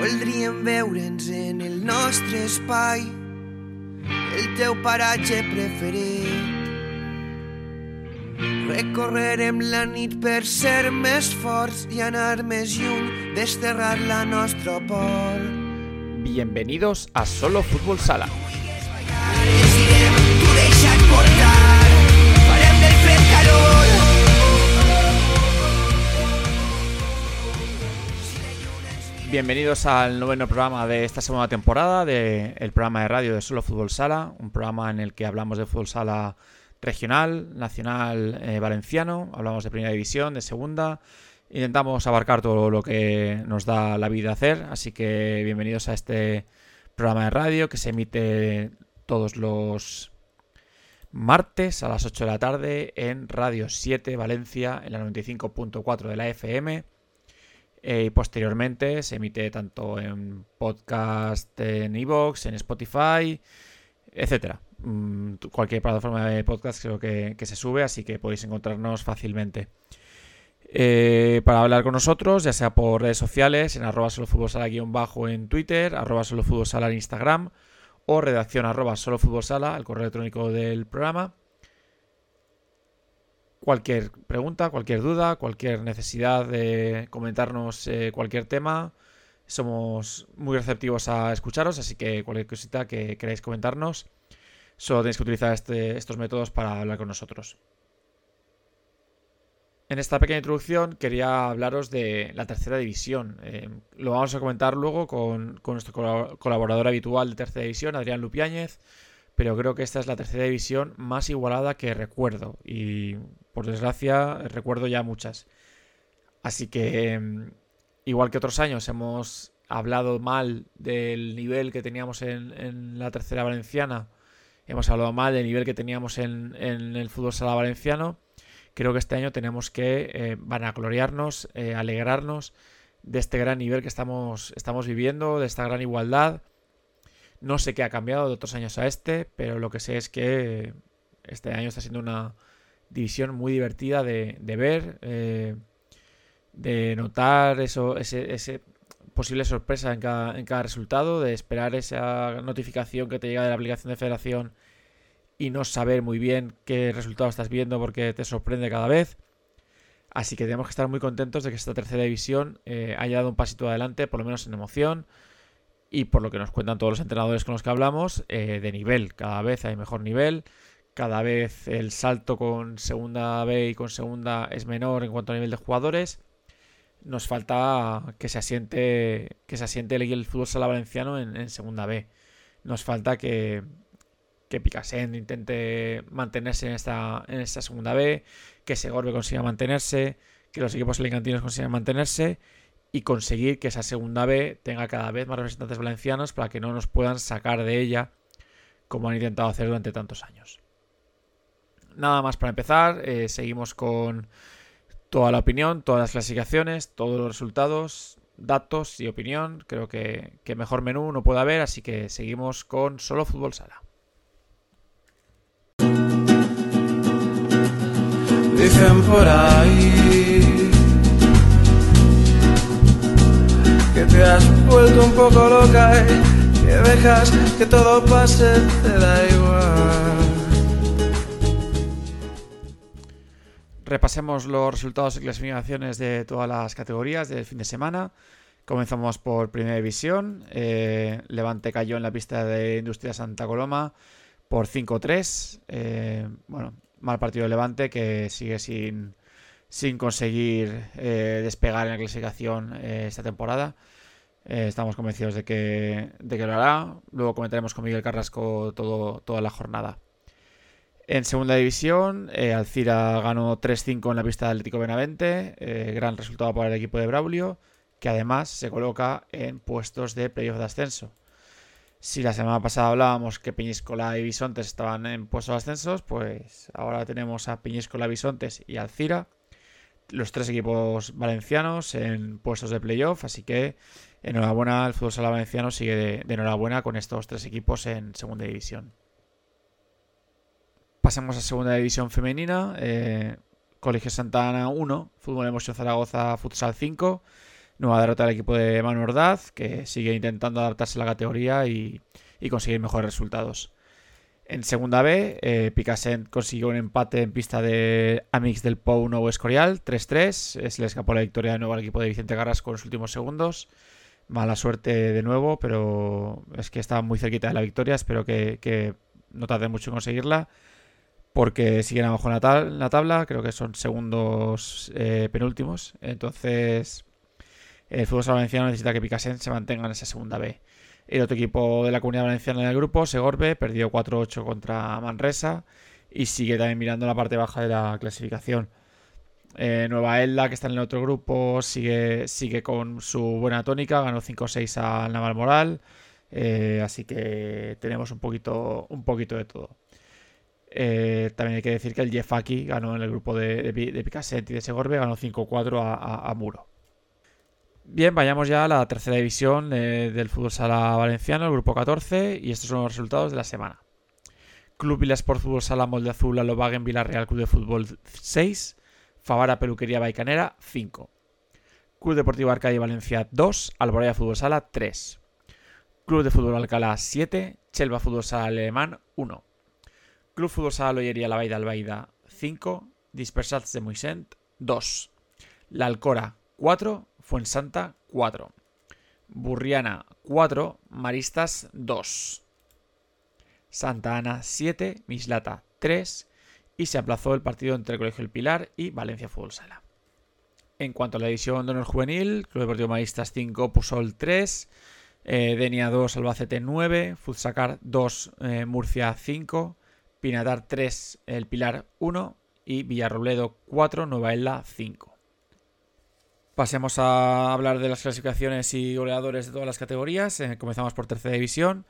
Voldríem veure'ns en el nostre espai, el teu paratge preferit. Recorrerem la nit per ser més forts i anar més lluny, desterrar la nostra por. Bienvenidos a Solo Fútbol Sala. Tu deixa't portar, farem del fred calor. Bienvenidos al noveno programa de esta segunda temporada del programa de radio de Solo Fútbol Sala, un programa en el que hablamos de fútbol sala regional, nacional, eh, valenciano, hablamos de primera división, de segunda, intentamos abarcar todo lo que nos da la vida hacer, así que bienvenidos a este programa de radio que se emite todos los martes a las 8 de la tarde en Radio 7 Valencia en la 95.4 de la FM eh, y posteriormente se emite tanto en podcast, en iVoox, en Spotify, etcétera. Mm, cualquier plataforma de podcast creo que, que se sube, así que podéis encontrarnos fácilmente. Eh, para hablar con nosotros, ya sea por redes sociales, en arroba solofutbolsala bajo en Twitter, arroba solofutbolsala en Instagram o redacción arroba solofutbolsala, el correo electrónico del programa. Cualquier pregunta, cualquier duda, cualquier necesidad de comentarnos eh, cualquier tema, somos muy receptivos a escucharos, así que cualquier cosita que queráis comentarnos, solo tenéis que utilizar este- estos métodos para hablar con nosotros. En esta pequeña introducción quería hablaros de la tercera división. Eh, lo vamos a comentar luego con, con nuestro colab- colaborador habitual de tercera división, Adrián Lupiáñez, pero creo que esta es la tercera división más igualada que recuerdo y por desgracia recuerdo ya muchas. Así que em, igual que otros años hemos hablado mal del nivel que teníamos en, la tercera valenciana, hemos hablado mal del nivel que teníamos en, en el fútbol sala valenciano, creo que este año tenemos que eh, vanagloriarnos, eh, alegrarnos de este gran nivel que estamos, estamos viviendo, de esta gran igualdad. No sé qué ha cambiado de otros años a este, pero lo que sé es que este año está siendo una división muy divertida de, ver, eh, de notar eso, ese, posible sorpresa en cada, en cada resultado, de esperar esa notificación que te llega de la aplicación de federación y no saber muy bien qué resultado estás viendo porque te sorprende cada vez. Así que tenemos que estar muy contentos de que esta tercera división eh, haya dado un pasito adelante, por lo menos en emoción, y por lo que nos cuentan todos los entrenadores con los que hablamos, eh, de nivel. Cada vez hay mejor nivel, cada vez el salto con segunda B y con segunda es menor en cuanto a nivel de jugadores. Nos falta que se asiente, que se asiente el, el fútbol sala valenciano en, segunda B. Nos falta que, que Picassent intente mantenerse en esta, en esta segunda B, que Segorbe consiga mantenerse, que los equipos alicantinos consigan mantenerse y conseguir que esa segunda B tenga cada vez más representantes valencianos para que no nos puedan sacar de ella como han intentado hacer durante tantos años. Nada más para empezar, eh, seguimos con toda la opinión, todas las clasificaciones, todos los resultados, datos y opinión. Creo que, que mejor menú no puede haber, así que seguimos con solo fútbol sala. Dicen por ahí que te has vuelto un poco loca y que dejas que todo pase, te da igual. Repasemos los resultados y clasificaciones de todas las categorías del fin de semana. Comenzamos por Primera División. Eh, Levante cayó en la pista de Industria Santa Coloma por 5-3. Eh, bueno, mal partido de Levante que sigue sin, sin conseguir eh, despegar en la clasificación esta temporada. Estamos convencidos de que, de que lo hará. Luego comentaremos con Miguel Carrasco todo, toda la jornada. En segunda división, eh, Alcira ganó 3-5 en la pista de Atlético Benavente. eh, gran resultado para el equipo de Braulio, que además se coloca en puestos de playoff de ascenso. Si la semana pasada hablábamos que Peñíscola y Bisontes estaban en puestos de ascensos, pues ahora tenemos a Peñíscola, Bisontes y Alcira, los tres equipos valencianos en puestos de playoff. Así que enhorabuena, el fútbol sala valenciano sigue de, de enhorabuena con estos tres equipos en segunda división. Pasamos a segunda división femenina. eh, Colegio Santa Ana 1, Fútbol Emoción Zaragoza Futsal 5. Nueva derrota del equipo de Manu Ordaz, que sigue intentando adaptarse a la categoría y, conseguir mejores resultados. En segunda B, eh, consiguió un empate en pista de Amix del Pou Nuevo Escorial, 3-3. Se le escapó la victoria de nuevo al equipo de Vicente Garras con los últimos segundos. Mala suerte de nuevo, pero es que estaba muy cerquita de la victoria. Espero que, no tarde mucho en conseguirla, porque siguen abajo en la, la tabla. Creo que son segundos eh, penúltimos. Entonces, el fútbol valenciano necesita que Picasen se mantenga en esa segunda B. El otro equipo de la comunidad valenciana del grupo, Segorbe, perdió 4-8 contra Manresa y sigue también mirando la parte baja de la clasificación. Eh, Nueva Elda, que está en el otro grupo, sigue, sigue con su buena tónica, ganó 5-6 al Naval Moral. Eh, así que tenemos un poquito, un poquito de todo. Eh, también hay que decir que el Jeffaki ganó en el grupo de, de, y de Segorbe, ganó 5-4 a Muro. Bien, vayamos ya a la tercera división del fútbol sala valenciano, el grupo 14, y estos son los resultados de la semana. Club Sport Fútbol Sala Molde Azul, Alobagen Villarreal Club de Fútbol 6, Favara Peluquería Baicanera 5. Club Deportivo Arcadia Valencia 2, Alboraya Fútbol Sala 3. Club de Fútbol Alcalá 7, Chelva Fútbol Sala Alemán 1. Club Fútbol Sala Loyería La Baida Albaida 5, Dispersats de Moisent 2. La Alcora 4, Fuensanta 4. Burriana 4, Maristas 2. Santa Ana 7, Mislata 3 y se aplazó el partido entre el Colegio El Pilar y Valencia Fútbol Sala. En cuanto a la división de honor juvenil, Club Deportivo Maristas 5, Pusol 3, eh, Denia 2, Albacete 9, Futsacar 2, eh, Murcia 5, Pinatar 3, El Pilar 1 y Villarrobledo 4, Nueva Isla 5. Pasemos a hablar de las clasificaciones y goleadores de todas las categorías. Eh, comenzamos por tercera división.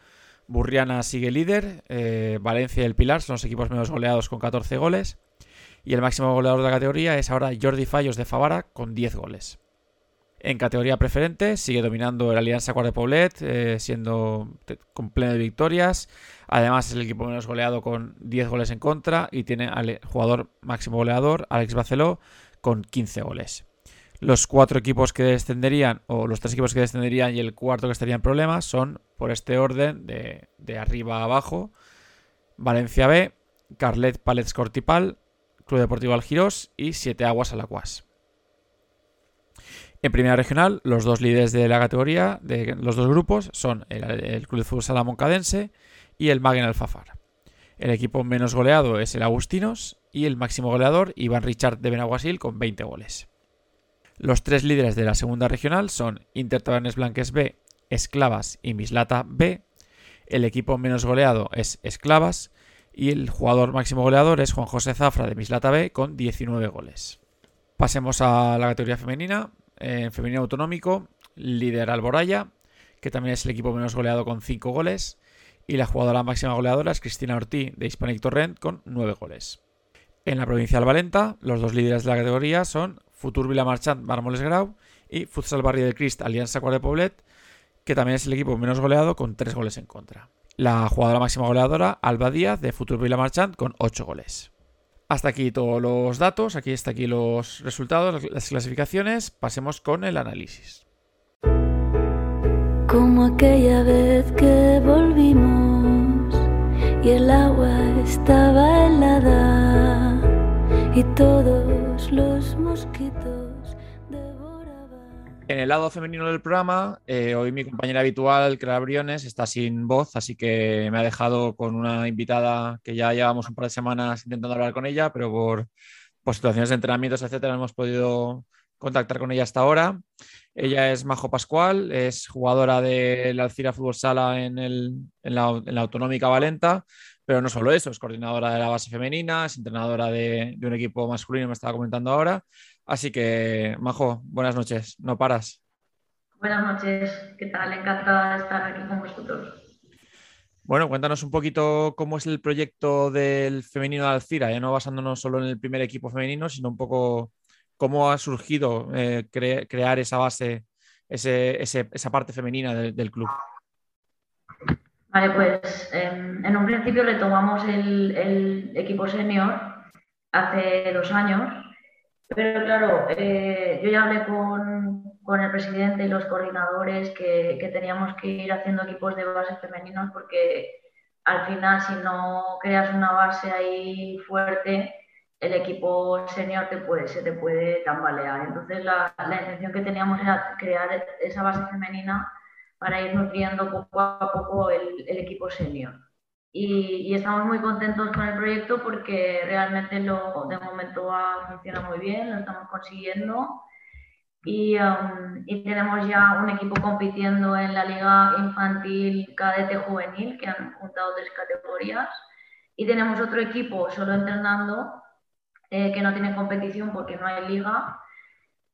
Burriana sigue líder. Eh, Valencia y el Pilar son los equipos menos goleados con 14 goles. Y el máximo goleador de la categoría es ahora Jordi Fallos de Favara con 10 goles. En categoría preferente sigue dominando el Alianza Cuart de Poblet, eh, siendo con pleno de victorias. Además es el equipo menos goleado con 10 goles en contra y tiene al jugador máximo goleador, Alex Baceló, con 15 goles. Los cuatro equipos que descenderían, o los tres equipos que descenderían y el cuarto que estaría en problemas, son por este orden de, arriba a abajo. Valencia B, Carlet Palets Cortipal, Club Deportivo Algiros y Siete Aguas Alacuas. En primera regional, los dos líderes de la categoría, de los dos grupos, son el, Club de Fútbol Salamón Cadense y el Magen Alfafar. El equipo menos goleado es el Agustinos y el máximo goleador Iván Richard de Benaguasil con 20 goles. Los tres líderes de la segunda regional son Inter Tabernes Blanques B, Esclavas y Mislata B. El equipo menos goleado es Esclavas y el jugador máximo goleador es Juan José Zafra de Mislata B con 19 goles. Pasemos a la categoría femenina. En femenino autonómico, líder Alboraya, que también es el equipo menos goleado con 5 goles. Y la jugadora máxima goleadora es Cristina Ortiz de Hispanic Torrent con 9 goles. En la provincial Valenta, los dos líderes de la categoría son Futur Vilamarchant Marmoles Grau y Futsal Barrio del Crist Alianza Cuart Poblet, que también es el equipo menos goleado con 3 goles en contra. La jugadora máxima goleadora, Alba Díaz, de Futur Vilamarchant, con 8 goles. Hasta aquí todos los datos, aquí está aquí los resultados, las clasificaciones. Pasemos con el análisis. Como aquella vez que volvimos y el agua estaba helada y todos los mosquitos. En el lado femenino del programa, eh, hoy mi compañera habitual, Clara Briones, está sin voz, así que me ha dejado con una invitada que ya llevamos un par de semanas intentando hablar con ella, pero por, situaciones de entrenamientos, etcétera, no hemos podido contactar con ella hasta ahora. Ella es Majo Pascual, es jugadora de la Alcira Fútbol Sala en, en, la, en, la, Autonómica Valenta, pero no solo eso, es coordinadora de la base femenina, es entrenadora de, un equipo masculino, me estaba comentando ahora. Así que, Majo, buenas noches, no paras. Buenas noches, ¿qué tal? Encantada de estar aquí con vosotros. Bueno, cuéntanos un poquito cómo es el proyecto del femenino de Alcira, ya no basándonos solo en el primer equipo femenino, sino un poco cómo ha surgido eh, crear esa base, esa parte femenina del club. Vale, pues em, en un principio retomamos el, el equipo senior hace dos años, pero claro, eh, yo ya hablé con, con el presidente y los coordinadores que, que teníamos que ir haciendo equipos de base femeninos porque al final si no creas una base ahí fuerte, el equipo senior te puede, se te puede tambalear. Entonces la, la intención que teníamos era crear esa base femenina para ir nutriendo poco a poco el equipo senior. Y, y, estamos muy contentos con el proyecto porque realmente lo, de momento ha, funciona muy bien, lo estamos consiguiendo. Y, um, y, tenemos ya un equipo compitiendo en la liga infantil cadete juvenil que han juntado tres categorías. Y tenemos otro equipo solo entrenando eh, que no tiene competición porque no hay liga.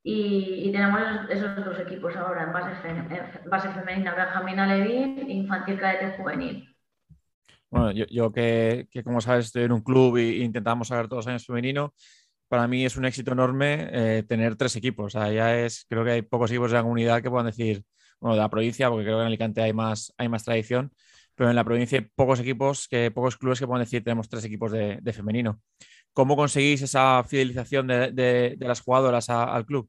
Y, y tenemos esos, dos equipos ahora en base, fem, en base femenina, Benjamina infantil cadete juvenil. Bueno, yo, que, que, como sabes estoy en un club e intentamos sacar todos los años femenino, para mí es un éxito enorme eh, tener tres equipos. O sea, es, creo que hay pocos equipos de la comunidad que puedan decir, bueno, de la provincia, porque creo que en Alicante hay más, hay más tradición, pero en la provincia hay pocos equipos, que, pocos clubes que puedan decir tenemos tres equipos de, femenino. ¿Cómo conseguís esa fidelización de, las jugadoras al club?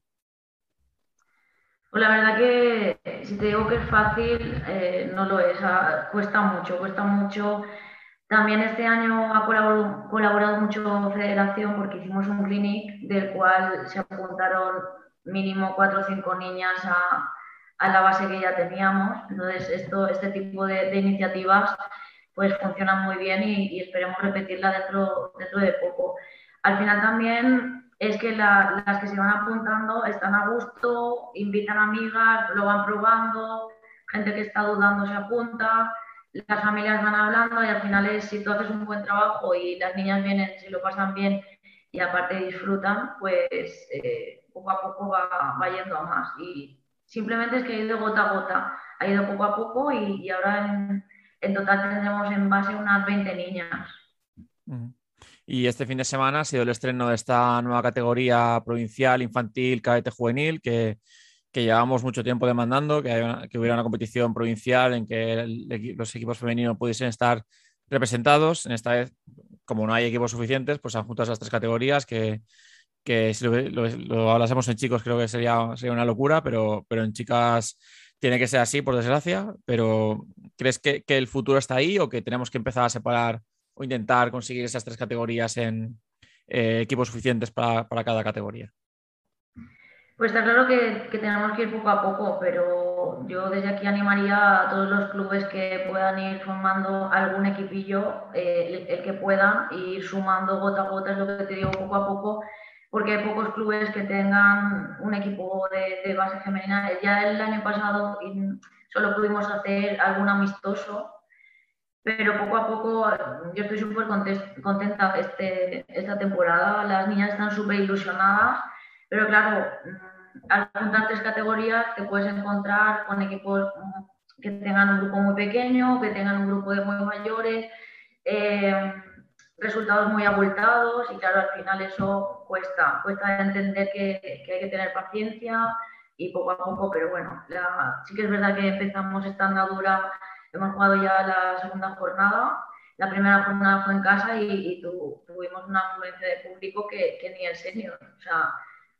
Pues la verdad que si te digo que es fácil, eh, no lo es. cuesta mucho, cuesta mucho también este año ha colaborado, colaborado mucho Federación porque hicimos un clinic del cual se apuntaron mínimo cuatro o cinco niñas a, a la base que ya teníamos. Entonces, esto, este tipo de, de iniciativas pues funcionan muy bien y, y, esperemos repetirla dentro, dentro de poco. Al final también es que la, las que se van apuntando están a gusto, invitan amigas, lo van probando, gente que está dudando se apunta las familias van hablando y al final es si tú haces un buen trabajo y las niñas vienen, si lo pasan bien y aparte disfrutan, pues eh, poco a poco va, va, yendo a más. Y simplemente es que ha ido gota a gota, ha ido poco a poco y, y ahora en, en, total tendremos en base unas 20 niñas. Y este fin de semana ha sido el estreno de esta nueva categoría provincial, infantil, cadete juvenil, que que llevamos mucho tiempo demandando, que, que hubiera una competición provincial en que los equipos femeninos pudiesen estar representados. En esta vez, como no hay equipos suficientes, pues han juntado esas tres categorías que, que si lo, lo, lo, hablásemos en chicos creo que sería, sería una locura, pero, pero en chicas tiene que ser así, por desgracia. Pero ¿crees que, que, el futuro está ahí o que tenemos que empezar a separar intentar conseguir esas tres categorías en eh, equipos suficientes para, cada categoría? Pues está claro que, tenemos que ir poco a poco, pero yo desde aquí animaría a todos los clubes que puedan ir formando algún equipillo, eh, el, que puedan, y ir sumando gota a gota, es lo que te digo, poco a poco, porque hay pocos clubes que tengan un equipo de, de base femenina. Ya el año pasado solo pudimos hacer algún amistoso, pero poco a poco yo estoy súper contenta este, esta temporada, las niñas están súper ilusionadas pero claro, mm, al juntar tres categorías te puedes encontrar con equipos mm, que tengan un grupo muy pequeño, que tengan un grupo de muy mayores, eh, resultados muy abultados y claro, al final eso cuesta, cuesta entender que, que, hay que tener paciencia y poco a poco, pero bueno, la, sí que es verdad que empezamos esta andadura, hemos jugado ya la segunda jornada, la primera jornada fue en casa y, y tu, tuvimos una afluencia de público que, que ni el senior, o sea,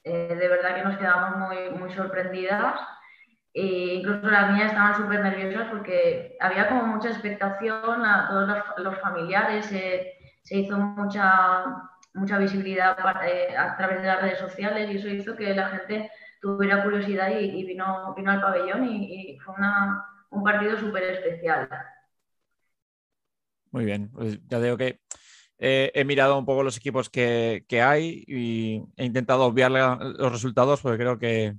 eh, de verdad que nos quedamos muy, muy sorprendidas. E incluso las niñas estaban súper nerviosas porque había como mucha expectación a todos los, los familiares, eh, se hizo mucha, mucha visibilidad eh, a través de las redes sociales y eso hizo que la gente tuviera curiosidad y, y vino, vino al pabellón y, y fue una, un partido súper especial. Muy bien, pues ya digo que eh, he mirado un poco los equipos que, que, hay y he intentado obviar los resultados porque creo que,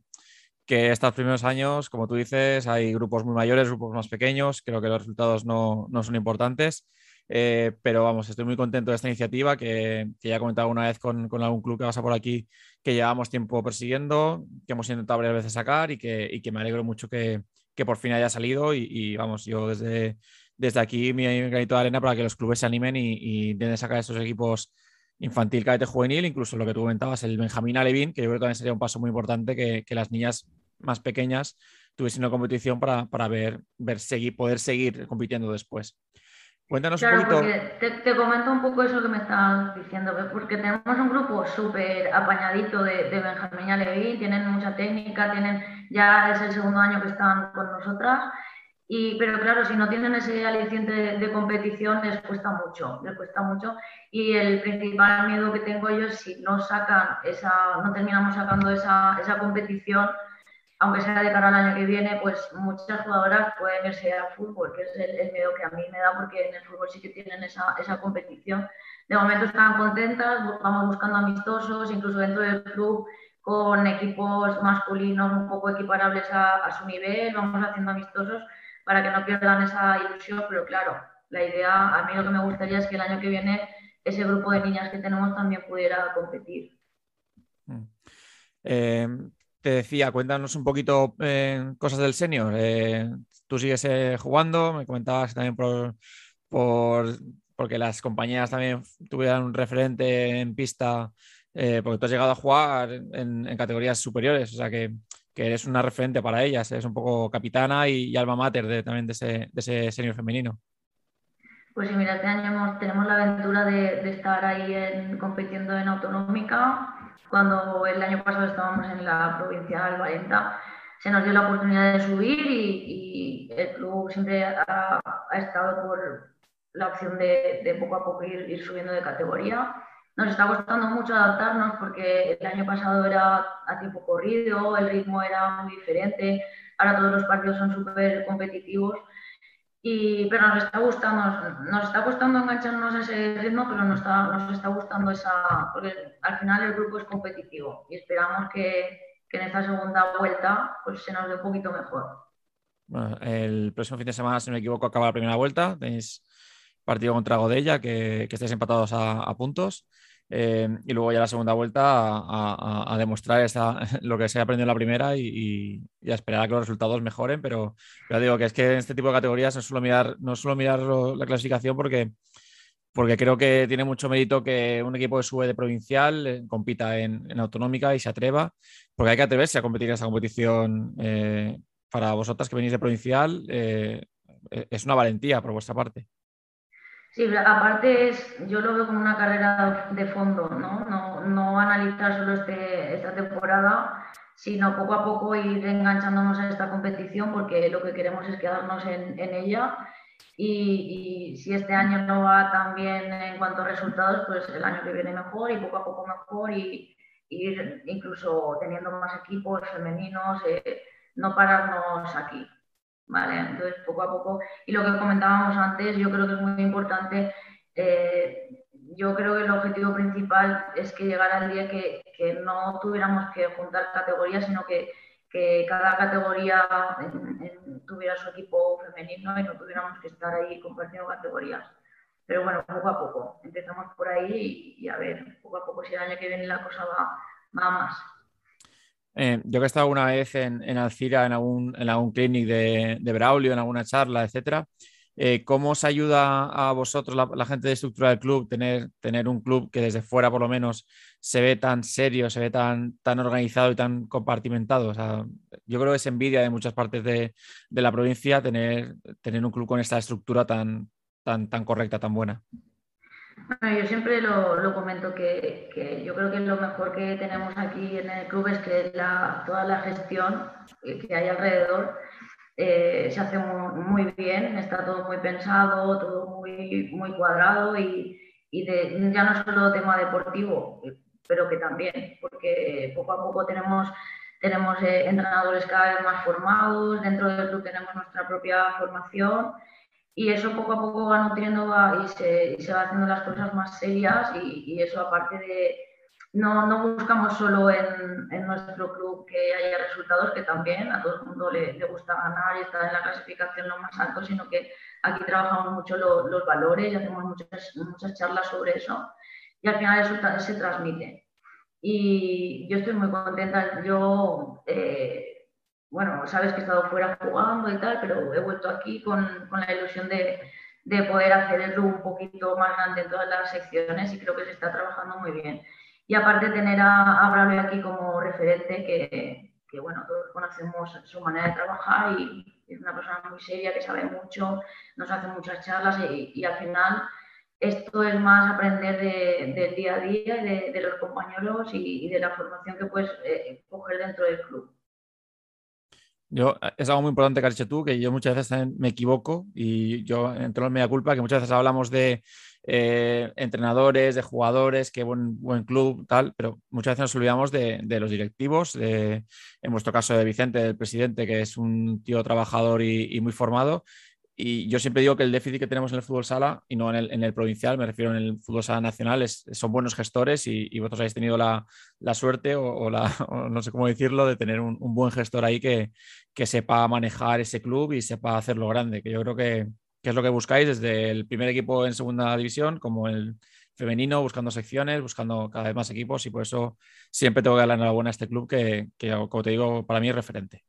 que estos primeros años, como tú dices, hay grupos muy mayores, grupos más pequeños, creo que los resultados no, no son importantes. Eh, pero vamos, estoy muy contento de esta iniciativa que, que ya he comentado una vez con, con, algún club que pasa por aquí que llevamos tiempo persiguiendo, que hemos intentado varias veces sacar y que, y que me alegro mucho que, que por fin haya salido y, vamos, yo desde, desde aquí mi granito de arena para que los clubes se animen y, y intenten sacar estos equipos infantil, cadete, juvenil, incluso lo que tú comentabas, el Benjamín Alevín, que yo creo que también sería un paso muy importante que, que las niñas más pequeñas tuviesen una competición para, para ver, ver seguir, poder seguir compitiendo después. Cuéntanos claro, un poquito. Porque te, comento un poco eso que me estás diciendo, porque tenemos un grupo súper apañadito de, de Benjamín y Alevi, tienen mucha técnica, tienen ya es el segundo año que están con nosotras y, pero claro, si no tienen ese aliciente de, competición, les cuesta mucho, les cuesta mucho. Y el principal miedo que tengo yo es si no sacan esa, no terminamos sacando esa, esa competición, aunque sea de cara al año que viene, pues muchas jugadoras pueden irse al fútbol, que es el, miedo que a mí me da, porque en el fútbol sí que tienen esa, esa competición. De momento están contentas, vamos buscando amistosos, incluso dentro del club con equipos masculinos un poco equiparables a, a su nivel, vamos haciendo amistosos para que no pierdan esa ilusión, pero claro, la idea, a mí lo que me gustaría es que el año que viene ese grupo de niñas que tenemos también pudiera competir. Mm. Eh, te decía, cuéntanos un poquito eh, cosas del senior. Eh, tú sigues jugando, me comentabas también por, por, porque las compañías también tuvieran un referente en pista, porque tú has llegado a jugar en, categorías superiores, o sea que eres una referente para ellas, es un poco capitana y, alma mater de, también de ese, senior femenino. Pues mira, este año tenemos la aventura de, estar ahí en, compitiendo en autonómica. Cuando el año pasado estábamos en la provincial Valenta, se nos dio la oportunidad de subir y, el club siempre ha, estado por la opción de, poco a poco ir, ir subiendo de categoría. Nos está costando mucho adaptarnos porque el año pasado era a tiempo corrido, el ritmo era muy diferente, ahora todos los partidos son súper competitivos. Y, pero nos está gustando, nos está gustando engancharnos a ese ritmo, pero nos está, nos está gustando esa, porque al final el grupo es competitivo y esperamos que, que en esta segunda vuelta pues se nos dé un poquito mejor. Bueno, el próximo fin de semana, si no me equivoco, acaba la primera vuelta. Tenéis partido contra Godella, que, que estáis empatados a, a puntos. Eh, y luego ya la segunda vuelta a, demostrar esa, lo que se ha aprendido en la primera y, a esperar a que los resultados mejoren, pero ya digo que es que en este tipo de categorías no suelo mirar, no suelo mirar la clasificación porque, porque creo que tiene mucho mérito que un equipo que sube de provincial eh, compita en, autonómica y se atreva, porque hay que atreverse a competir en esa competición. Eh, para vosotras que venís de provincial, es una valentía por vuestra parte. Sí, aparte es, yo lo veo como una carrera de fondo, ¿no? No, no analizar solo este, esta temporada, sino poco a poco ir enganchándonos a esta competición porque lo que queremos es quedarnos en, ella y, y, si este año no va tan bien en cuanto a resultados, pues el año que viene mejor y poco a poco mejor y, ir incluso teniendo más equipos femeninos, eh, no pararnos aquí. ¿Vale? Entonces, poco a poco, y lo que comentábamos antes, yo creo que es muy importante, eh, yo creo que el objetivo principal es que llegara el día que, que no tuviéramos que juntar categorías, sino que, que cada categoría tuviera su equipo femenino y no tuviéramos que estar ahí compartiendo categorías. Pero bueno, poco a poco, empezamos por ahí y, a ver, poco a poco si el año que viene la cosa va, va más. Eh, yo que he estado una vez en, Alcira, en algún, en algún clinic de, de Braulio, en alguna charla, etcétera, eh, ¿cómo os ayuda a vosotros, la, gente de estructura del club, tener, tener un club que desde fuera por lo menos se ve tan serio, se ve tan, tan organizado y tan compartimentado? yo creo que es envidia de muchas partes de, de, la provincia tener, tener un club con esta estructura tan, tan, tan correcta, tan buena. Bueno, yo siempre lo, comento que, yo creo que lo mejor que tenemos aquí en el club es que toda la gestión que hay alrededor eh, se hace muy, bien, está todo muy pensado, todo muy, muy cuadrado y, ya no solo tema deportivo, pero que también, porque poco a poco tenemos, tenemos eh, entrenadores cada vez más formados, dentro del club tenemos nuestra propia formación y eso poco a poco va nutriendo y, se, y, se, va haciendo las cosas más serias y, eso aparte de, no, no buscamos solo en, en, nuestro club que haya resultados, que también a todo el mundo le, le, gusta ganar y estar en la clasificación lo más alto, sino que aquí trabajamos mucho los valores y hacemos muchas, muchas charlas sobre eso y al final eso se transmite. Y yo estoy muy contenta. Yo eh, bueno, sabes que he estado fuera jugando y tal, pero he vuelto aquí con, con la ilusión de, de, poder hacer el club un poquito más grande en todas las secciones y creo que se está trabajando muy bien. Y aparte tener a, a aquí como referente, que, que, bueno, todos conocemos su manera de trabajar y es una persona muy seria que sabe mucho, nos hace muchas charlas y, al final esto es más aprender del día a día, de, de los compañeros y, de la formación que puedes eh, coger dentro del club. Yo, es algo muy importante que has dicho tú, que yo muchas veces me equivoco y yo entro en media culpa, que muchas veces hablamos de eh, entrenadores, de jugadores, qué buen, buen club, tal, pero muchas veces nos olvidamos de, los directivos, en vuestro caso de Vicente, el presidente, que es un tío trabajador y muy formado, y yo siempre digo que el déficit que tenemos en el fútbol sala, y no en el, provincial, me refiero en el fútbol sala nacional, es, son buenos gestores y, vosotros habéis tenido la, suerte, o, la, no sé cómo decirlo, de tener un, buen gestor ahí que, que, sepa manejar ese club y sepa hacerlo grande, que yo creo que, es lo que buscáis desde el primer equipo en segunda división, como el femenino, buscando secciones, buscando cada vez más equipos, y por eso siempre tengo que dar la enhorabuena a este club que, que como te digo, para mí es referente.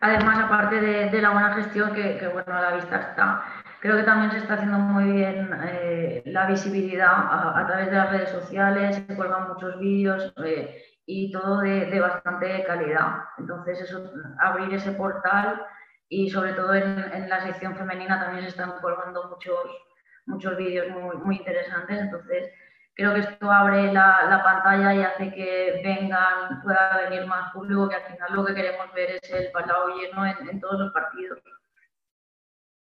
Además, aparte de, la buena gestión, que, bueno, a la vista está, creo que también se está haciendo muy bien eh, la visibilidad a, través de las redes sociales, se cuelgan muchos vídeos eh, y todo de, bastante calidad. Entonces, eso, abrir ese portal y sobre todo en, la sección femenina también se están colgando muchos, muchos vídeos muy, muy interesantes. Entonces, creo que esto abre la, pantalla y hace que vengan, pueda venir más público, que al final lo que queremos ver es el palado lleno en, todos los partidos.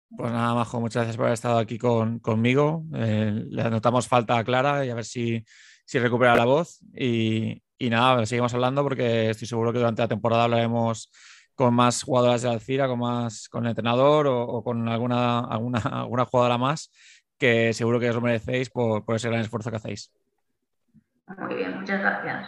Pues nada, Majo, muchas gracias por haber estado aquí conmigo. Eh, le notamos falta a Clara y a ver si, si recupera la voz. Y, y, nada, seguimos hablando porque estoy seguro que durante la temporada hablaremos con más jugadoras de Alcira, con más con el entrenador o, o con alguna, alguna, alguna jugadora más que seguro que os lo merecéis por, ese gran esfuerzo que hacéis. Muy bien, muchas gracias.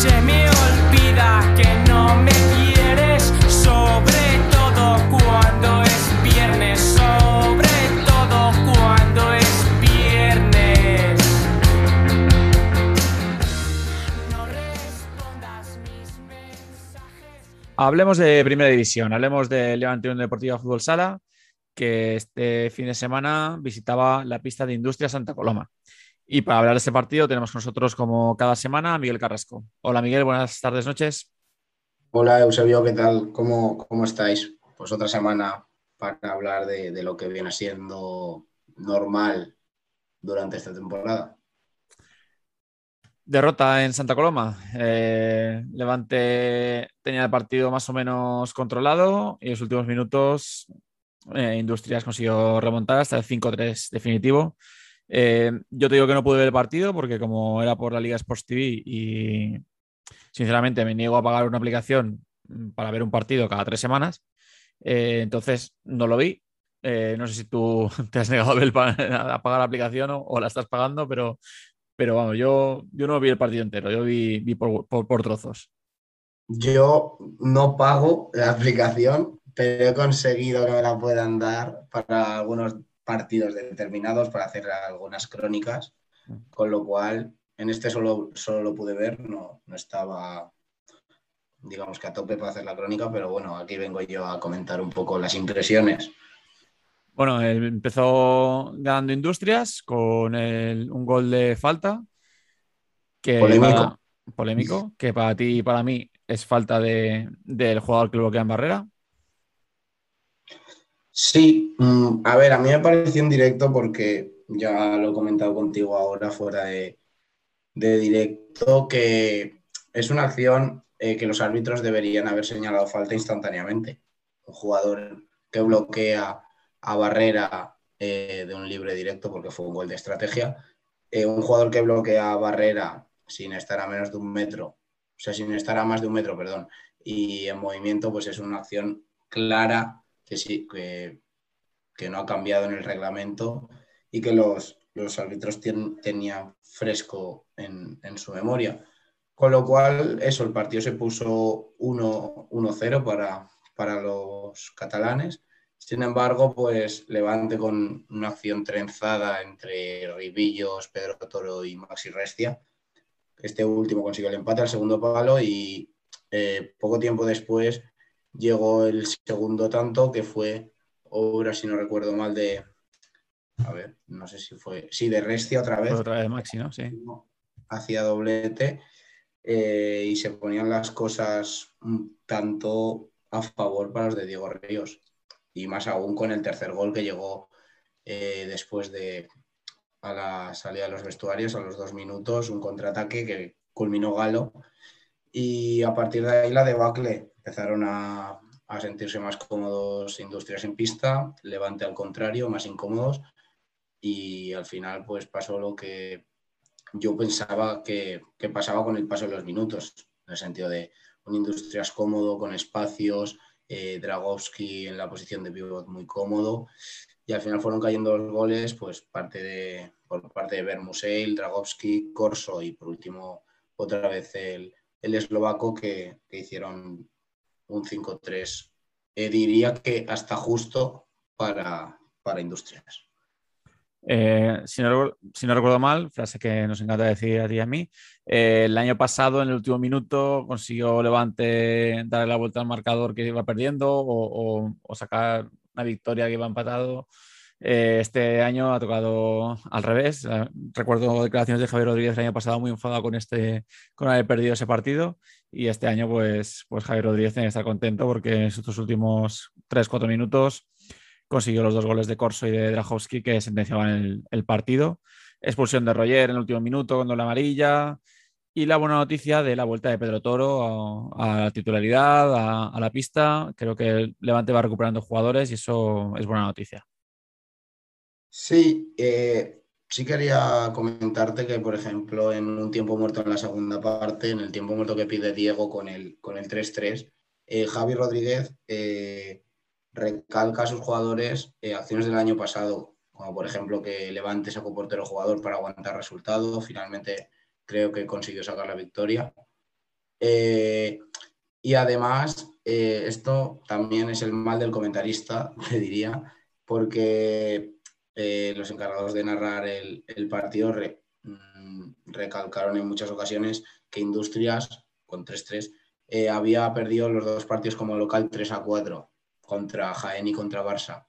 Se me olvida que no me quieres, sobre Hablemos de Primera División, hablemos del Levante Unión Deportiva Fútbol Sala, que este fin de semana visitaba la pista de Industria Santa Coloma. Y para hablar de ese partido tenemos con nosotros, como cada semana, a Miguel Carrasco. Hola Miguel, buenas tardes, noches. Hola Eusebio, ¿qué tal? ¿Cómo, cómo estáis? Pues otra semana para hablar de, de lo que viene siendo normal durante esta temporada. Derrota en Santa Coloma. Eh, Levante tenía el partido más o menos controlado y en los últimos minutos eh, Industrias consiguió remontar hasta el 5-3 definitivo. Eh, yo te digo que no pude ver el partido porque como era por la Liga Sports TV y sinceramente me niego a pagar una aplicación para ver un partido cada tres semanas, entonces no lo vi. no sé si tú te has negado a, pagar la aplicación o la estás pagando, pero pero vamos, yo, yo no vi el partido entero, yo vi, por, trozos. Yo no pago la aplicación, pero he conseguido que me la puedan dar para algunos partidos determinados, para hacer algunas crónicas, con lo cual en este solo, solo lo pude ver, no, no estaba, digamos que a tope para hacer la crónica, pero bueno, aquí vengo yo a comentar un poco las impresiones. Bueno, empezó ganando Industrias con un gol de falta. Que polémico. polémico, que para ti y para mí es falta del jugador que bloquea en barrera. Sí, mm, a ver, a mí me pareció en directo porque ya lo he comentado contigo ahora fuera de, directo, que es una acción eh, que los árbitros deberían haber señalado falta instantáneamente. Un jugador que bloquea a barrera eh, de un libre directo porque fue un gol de estrategia. Eh, un jugador que bloquea barrera sin estar a menos de un metro, o sea, sin estar a más de un metro, perdón, y en movimiento, pues es una acción clara que sí, que, no ha cambiado en el reglamento y que los, los árbitros tenían fresco en, su memoria. Con lo cual, eso, el partido se puso 1-0 para, para los catalanes sin embargo, pues Levante con una acción trenzada entre Ribillos, Pedro Toro y Maxi Restia. Este último consiguió el empate al segundo palo y eh, poco tiempo después llegó el segundo tanto, que fue obra, si no recuerdo mal, de, a ver, no sé si fue, sí, de Restia otra vez. Otra vez Maxi, ¿no? Sí. Hacía doblete eh, y se ponían las cosas un tanto a favor para los de Diego Ríos. Y más aún con el tercer gol que llegó eh, después de a la salida de los vestuarios, a los dos minutos, un contraataque que culminó Galo. Y a partir de ahí la debacle. Empezaron a, a sentirse más cómodos Industrias en pista, Levante al contrario, más incómodos. Y al final pues pasó lo que yo pensaba que, que pasaba con el paso de los minutos, en el sentido de un Industrias cómodo, con espacios, eh, en la posición de pivot muy cómodo y al final fueron cayendo los goles pues parte de, por parte de Bermuseil, Dragowski, Corso y por último otra vez el, el eslovaco que, que, hicieron un 5-3, eh, diría que hasta justo para, para Industrias. Eh, si, no, si, no, recuerdo mal, frase que nos encanta decir a ti y a mí, eh, el año pasado, en el último minuto, consiguió Levante darle la vuelta al marcador que iba perdiendo o, o, o sacar una victoria que iba empatado. Eh, este año ha tocado al revés. Eh, recuerdo declaraciones de Javier Rodríguez el año pasado muy enfadado con, este, con haber perdido ese partido y este año pues, pues Javier Rodríguez tiene que estar contento porque en estos últimos 3-4 minutos consiguió los dos goles de Corso y de Drajowski que sentenciaban el, partido. Expulsión de Roger en el último minuto con la amarilla. Y la buena noticia de la vuelta de Pedro Toro a, la titularidad, a, a, la pista. Creo que el Levante va recuperando jugadores y eso es buena noticia. Sí, eh, sí quería comentarte que, por ejemplo, en un tiempo muerto en la segunda parte, en el tiempo muerto que pide Diego con el, con el 3-3, eh, Javi Rodríguez eh, recalca a sus jugadores eh, acciones del año pasado, como por ejemplo que Levante sacó portero jugador para aguantar resultado, finalmente creo que consiguió sacar la victoria. Eh, y además, eh, esto también es el mal del comentarista, te diría, porque los encargados de narrar el, partido mmm, recalcaron en muchas ocasiones que Industrias, con 3-3, había perdido los dos partidos como local 3 a 4 contra Jaén y contra Barça.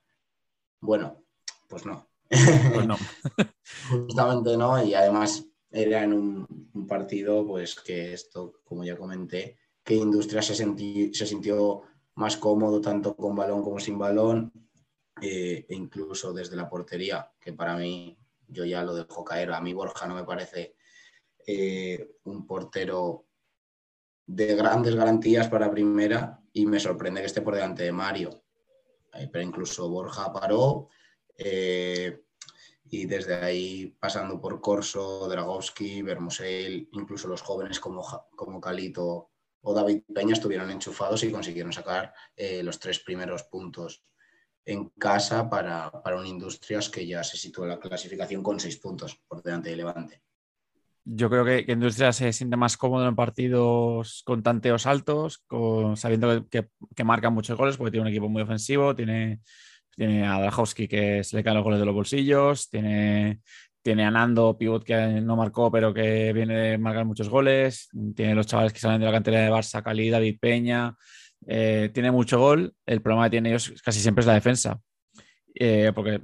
Bueno, pues no. Pues no. Justamente no, y además era en un, un, partido, pues que esto, como ya comenté, que Industria se, sentí, se sintió más cómodo tanto con balón como sin balón, eh, e incluso desde la portería, que para mí, yo ya lo dejo caer, a mí Borja no me parece eh, un portero de grandes garantías para primera y me sorprende que esté por delante de Mario. Eh, pero incluso Borja paró eh, y desde ahí pasando por Corso, Dragowski, Bermoseil, incluso los jóvenes como, como Calito o David Peña estuvieron enchufados y consiguieron sacar eh, los tres primeros puntos en casa para, para un Industrias que ya se sitúa en la clasificación con seis puntos por delante de Levante yo creo que, Industria se siente más cómodo en partidos con tanteos altos, sabiendo que, que, que, marca muchos goles, porque tiene un equipo muy ofensivo, tiene, tiene a Drajowski que se le caen los goles de los bolsillos, tiene, tiene a Nando, pivot que no marcó, pero que viene de marcar muchos goles, tiene los chavales que salen de la cantera de Barça, Cali, David Peña, eh, tiene mucho gol, el problema que tiene ellos casi siempre es la defensa, eh, porque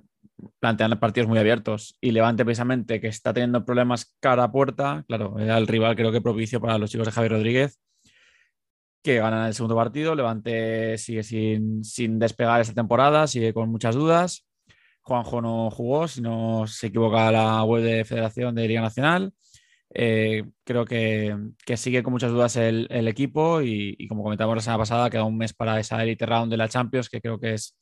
plantean partidos muy abiertos y Levante precisamente que está teniendo problemas cara a puerta, claro, era el rival creo que propicio para los chicos de Javier Rodríguez que ganan el segundo partido, Levante sigue sin, sin despegar esta temporada, sigue con muchas dudas, Juanjo no jugó, si no se equivoca la web de Federación de Liga Nacional, eh, creo que, que, sigue con muchas dudas el, el equipo y, y, como comentamos la semana pasada, queda un mes para esa Elite Round de la Champions que creo que es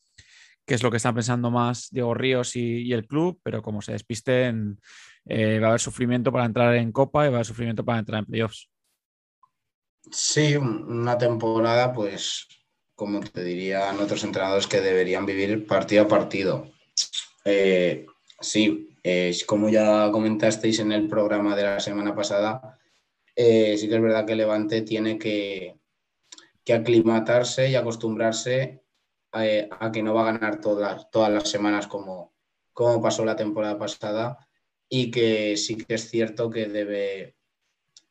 que es lo que están pensando más Diego Ríos y, el club, pero como se despisten, eh, va a haber sufrimiento para entrar en Copa y va a haber sufrimiento para entrar en playoffs. Sí, una temporada, pues, como te dirían otros entrenadores que deberían vivir partido a partido. Eh, sí, eh, como ya comentasteis en el programa de la semana pasada, eh, sí que es verdad que Levante tiene que aclimatarse y acostumbrarse eh, a que no va a ganar todas, todas las semanas como, como pasó la temporada pasada. Y que sí que es cierto que debe,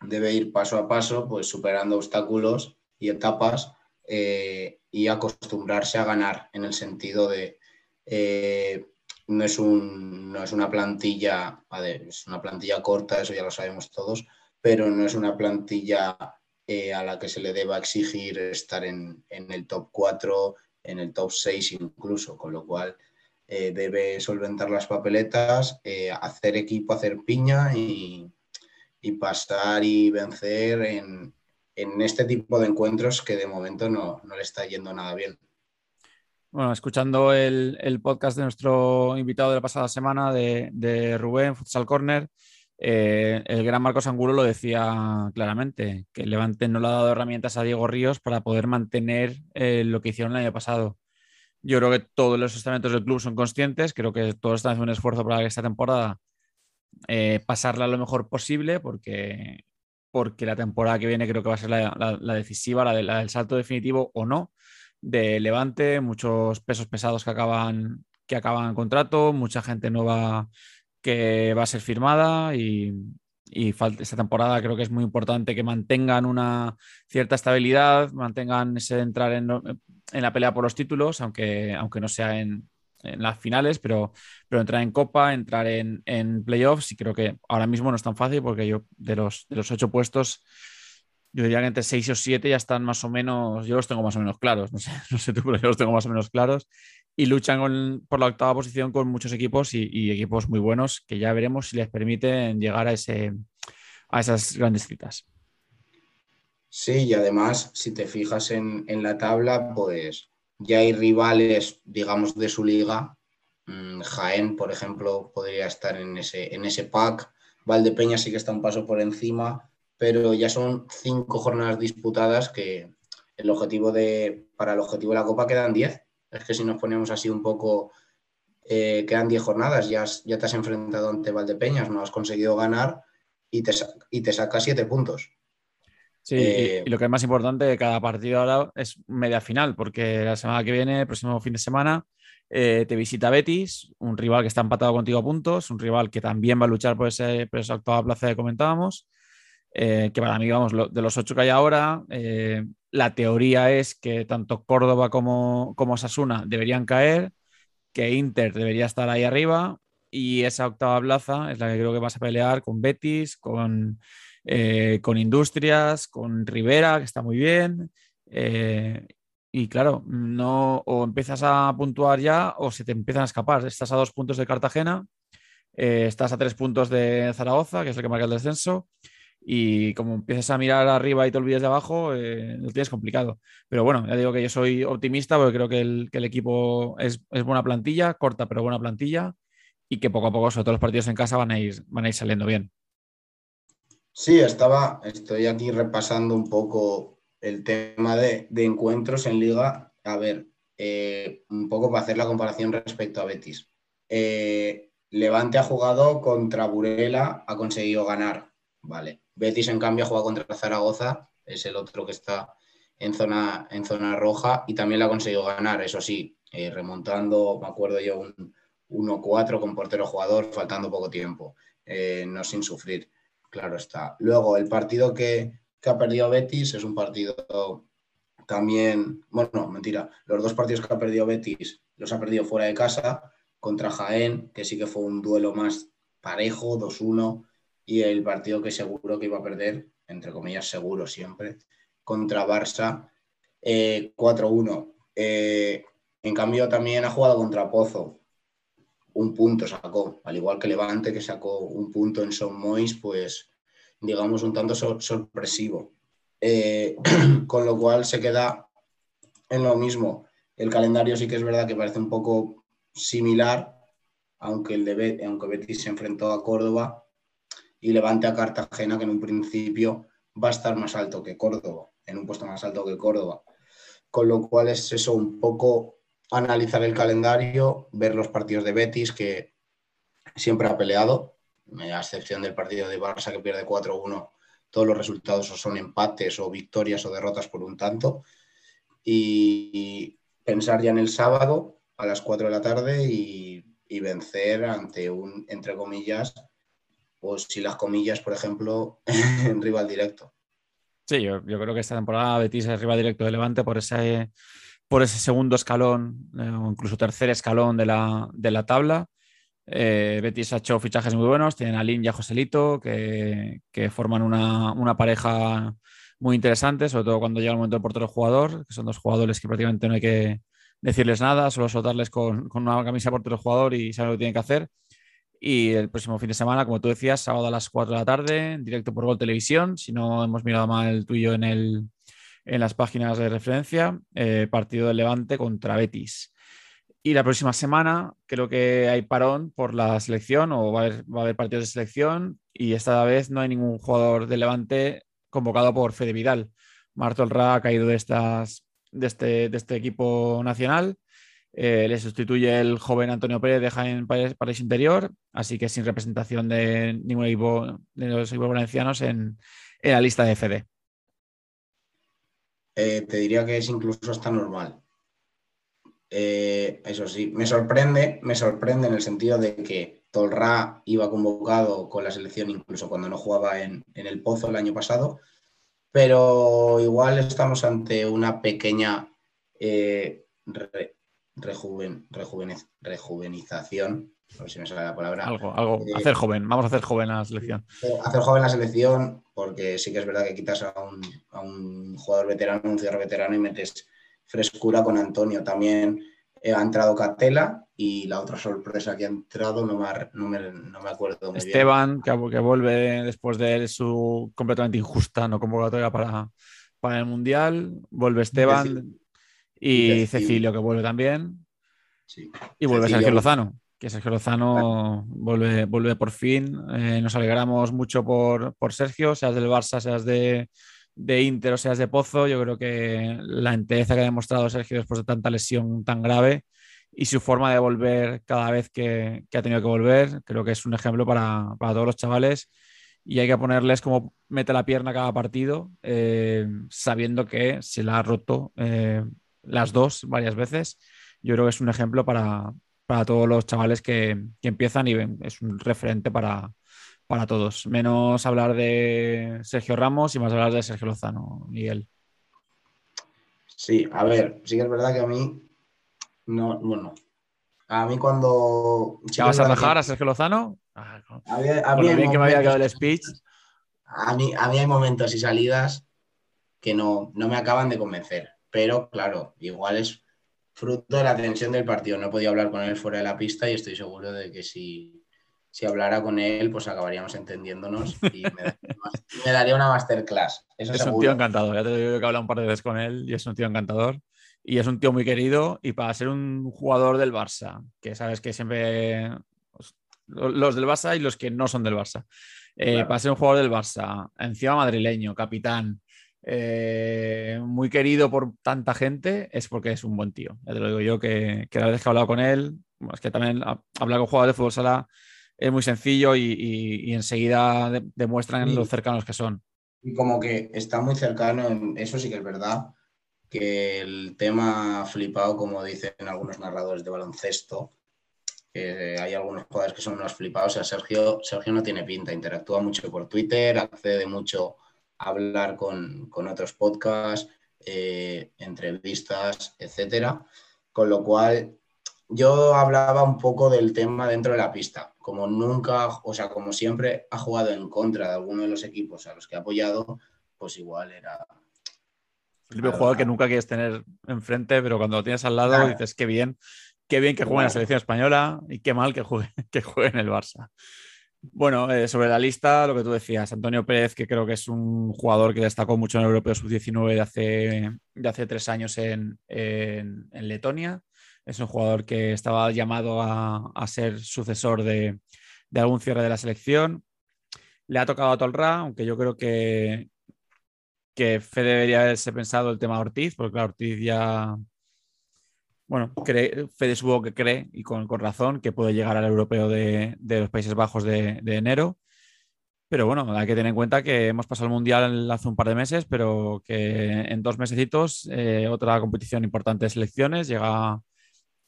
debe ir paso a paso, pues superando obstáculos y etapas eh, y acostumbrarse a ganar en el sentido de eh, no es, un, no es una plantilla, es una plantilla corta, eso ya lo sabemos todos, pero no es una plantilla a la que se le deba exigir estar en, el top 4, en el top 6 incluso, con lo cual eh, debe solventar las papeletas, eh, hacer equipo, hacer piña y, pasar y vencer en, este tipo de encuentros que de momento no, le está yendo nada bien. Bueno, escuchando el, podcast de nuestro invitado de la pasada semana de, de Rubén, Futsal Corner, eh, el gran Marcos Angulo lo decía claramente, que Levante no le ha dado herramientas a Diego Ríos para poder mantener eh, lo que hicieron el año pasado. Yo creo que todos los estamentos del club son conscientes, creo que todos están haciendo un esfuerzo para que esta temporada eh, pasarla lo mejor posible, porque, porque la temporada que viene creo que va a ser la, decisiva, la, del salto definitivo o no de Levante, muchos pesos pesados que acaban, que acaban contrato, mucha gente nueva que va a ser firmada y, esta temporada creo que es muy importante que mantengan una cierta estabilidad, mantengan ese entrar en, la pelea por los títulos, aunque, aunque no sea en, las finales, pero, pero entrar en Copa, entrar en, playoffs y creo que ahora mismo no es tan fácil porque yo de los, de los ocho puestos yo diría que entre seis o siete ya están más o menos, yo los tengo más o menos claros, no sé, no sé tú, pero yo los tengo más o menos claros y luchan por la octava posición con muchos equipos y, equipos muy buenos que ya veremos si les permiten llegar a, ese, a esas grandes citas. Sí, y además, si te fijas en, la tabla, pues ya hay rivales, digamos, de su liga. Mm, Jaén, por ejemplo, podría estar en ese, en ese pack. Valdepeña sí que está un paso por encima, pero ya son cinco jornadas disputadas que el objetivo de, para el objetivo de la Copa quedan diez es que si nos ponemos así un poco, eh, quedan 10 jornadas, ya, ya te has enfrentado ante Valdepeñas, no has conseguido ganar y te, y te saca 7 puntos. Sí, eh, y, lo que es más importante de cada partido ahora es media final, porque la semana que viene, el próximo fin de semana, eh, te visita Betis, un rival que está empatado contigo a puntos, un rival que también va a luchar por, ese, por esa octava plaza que comentábamos, que para mí, vamos, de los ocho que hay ahora, la teoría es que tanto Córdoba como, como Sasuna deberían caer, que Inter debería estar ahí arriba y esa octava plaza es la que creo que vas a pelear con Betis, con, eh, con Industrias, con Rivera, que está muy bien. Eh, y claro, no, o empiezas a puntuar ya o se te empiezan a escapar. Estás a dos puntos de Cartagena, eh, estás a tres puntos de Zaragoza, que es el que marca el descenso, y como empiezas a mirar arriba y te olvides de abajo, eh, lo tienes complicado. Pero bueno, ya digo que yo soy optimista porque creo que el, equipo es, buena plantilla, corta pero buena plantilla y que poco a poco, sobre todo los partidos en casa, van a ir, van a ir saliendo bien. Sí, estaba, estoy aquí repasando un poco el tema de, encuentros en liga. A ver, eh, un poco para hacer la comparación respecto a Betis. Eh, Levante ha jugado contra Burela, ha conseguido ganar, ¿vale? Betis, en cambio, juega contra Zaragoza, es el otro que está en zona, en zona roja y también la ha conseguido ganar, eso sí, eh, remontando, me acuerdo yo, un 1-4 con portero jugador, faltando poco tiempo, eh, no sin sufrir, claro está. Luego, el partido que, ha perdido Betis es un partido también, bueno, mentira, los dos partidos que ha perdido Betis los ha perdido fuera de casa, contra Jaén, que sí que fue un duelo más parejo, 2-1 y el partido que seguro que iba a perder, entre comillas seguro siempre, contra Barça 4-1. Eh, eh, en cambio también ha jugado contra Pozo, un punto sacó, al igual que Levante que sacó un punto en Son Mois, pues digamos un tanto sorpresivo. Eh, con lo cual se queda en lo mismo. El calendario sí que es verdad que parece un poco similar, aunque, el aunque Betis se enfrentó a Córdoba y Levante a Cartagena, que en un principio va a estar más alto que Córdoba, en un puesto más alto que Córdoba. Con lo cual es eso, un poco analizar el calendario, ver los partidos de Betis, que siempre ha peleado, a excepción del partido de Barça que pierde 4-1, todos los resultados son empates o victorias o derrotas por un tanto. Y pensar ya en el sábado a las 4 de la tarde y vencer ante un, entre comillas, o si las comillas, por ejemplo, en rival directo. Sí, yo, creo que esta temporada Betis es rival directo de Levante por ese, por ese segundo escalón eh, o incluso tercer escalón de la, de la tabla. Eh, Betis ha hecho fichajes muy buenos, tienen a Lin y a Joselito que, que forman una, una, pareja muy interesante, sobre todo cuando llega el momento del portero jugador, que son dos jugadores que prácticamente no hay que decirles nada, solo soltarles con, con una camisa portero jugador y saber lo que tienen que hacer. Y el próximo fin de semana, como tú decías, sábado a las 4 de la tarde, en directo por Gol Televisión, si no hemos mirado mal el tuyo en, el, en las páginas de referencia, eh, partido del Levante contra Betis. Y la próxima semana creo que hay parón por la selección o va a haber, partidos de selección y esta vez no hay ningún jugador de Levante convocado por Fede Vidal. Marto Ra ha caído de, estas, de, este, de este equipo nacional. Eh, le sustituye el joven Antonio Pérez de Jaén País Interior, así que sin representación de ningún equipo de los equipos valencianos en, en la lista de FD. Eh, te diría que es incluso hasta normal. Eh, eso sí, me sorprende, me sorprende en el sentido de que Tolra iba convocado con la selección incluso cuando no jugaba en, el Pozo el año pasado, pero igual estamos ante una pequeña rejuven, rejuvenización, a ver si me sale la palabra. Algo, algo, eh, hacer joven, vamos a hacer joven a la selección. Hacer joven la selección, porque sí que es verdad que quitas a un, a un jugador veterano, un cierre veterano y metes frescura con Antonio. También eh, ha entrado Catela y la otra sorpresa que ha entrado no me, no me, no me acuerdo muy Esteban, Que, que, vuelve después de su completamente injusta no convocatoria para, para el Mundial. Vuelve Esteban y, Cecilio, que vuelve también. Y vuelve Sergio Lozano, que Sergio Lozano vuelve, vuelve por fin. Eh, nos alegramos mucho por, por Sergio, seas del Barça, seas de, de Inter o seas de Pozo, yo creo que la entereza que ha demostrado Sergio después de tanta lesión tan grave y su forma de volver cada vez que, ha tenido que volver, creo que es un ejemplo para, todos los chavales. Y hay que ponerles como mete la pierna cada partido, eh, sabiendo que se la ha roto eh, las dos varias veces. Yo creo que es un ejemplo para, todos los chavales que, que empiezan y es un referente para, para todos. Menos hablar de Sergio Ramos y más hablar de Sergio Lozano, Miguel. Sí, a ver, sí que es verdad que a mí, no, bueno, a mí cuando... ¿Ya vas a dejar a Sergio Lozano? Ah, a mí, bien que me había quedado el speech. A mí, a mí hay momentos y salidas que no, no me acaban de convencer, pero claro, igual es fruto de la tensión del partido. No podido hablar con él fuera de la pista y estoy seguro de que si si hablara con él, pues acabaríamos entendiéndonos y me, daría, una masterclass. es un tío encantador, ya te digo que he hablado un par de veces con él y es un tío encantador. Y es un tío muy querido y para ser un jugador del Barça, que sabes que siempre pues, los del Barça y los que no son del Barça. Eh, para ser un jugador del Barça, encima madrileño, capitán, eh, muy querido por tanta gente, es porque es un buen tío. Ya te lo digo yo, que, que la vez que he hablado con él, es que también hablar con jugadores de fútbol sala es muy sencillo y, enseguida demuestran lo cercanos que son. Y como que está muy cercano, eso sí que es verdad, que el tema flipado, como dicen algunos narradores de baloncesto, que hay algunos jugadores que son unos flipados, o sea, Sergio, Sergio no tiene pinta, interactúa mucho por Twitter, accede mucho hablar con, otros podcasts, eh, entrevistas, etcétera, con lo cual yo hablaba un poco del tema dentro de la pista. Como nunca, o sea, como siempre ha jugado en contra de alguno de los equipos a los que ha apoyado, pues igual era. El jugador que nunca quieres tener enfrente, pero cuando lo tienes al lado dices qué bien, qué bien que juegue en la selección española y qué mal que juegue, que juegue en el Barça. Bueno, eh, sobre la lista, lo que tú decías, Antonio Pérez, que creo que es un jugador que destacó mucho en el Europeo Sub-19 de hace, de hace tres años en, Letonia. Es un jugador que estaba llamado a, ser sucesor de, algún cierre de la selección. Le ha tocado a Tolra, aunque yo creo que, que Fede debería haberse pensado el tema de Ortiz, porque claro, Ortiz ya. Bueno, Fede supongo que cree, y con, razón, que puede llegar al europeo de, los Países Bajos de, enero. Pero bueno, hay que tener en cuenta que hemos pasado el Mundial hace un par de meses, pero que en dos mesecitos eh, otra competición importante de selecciones llega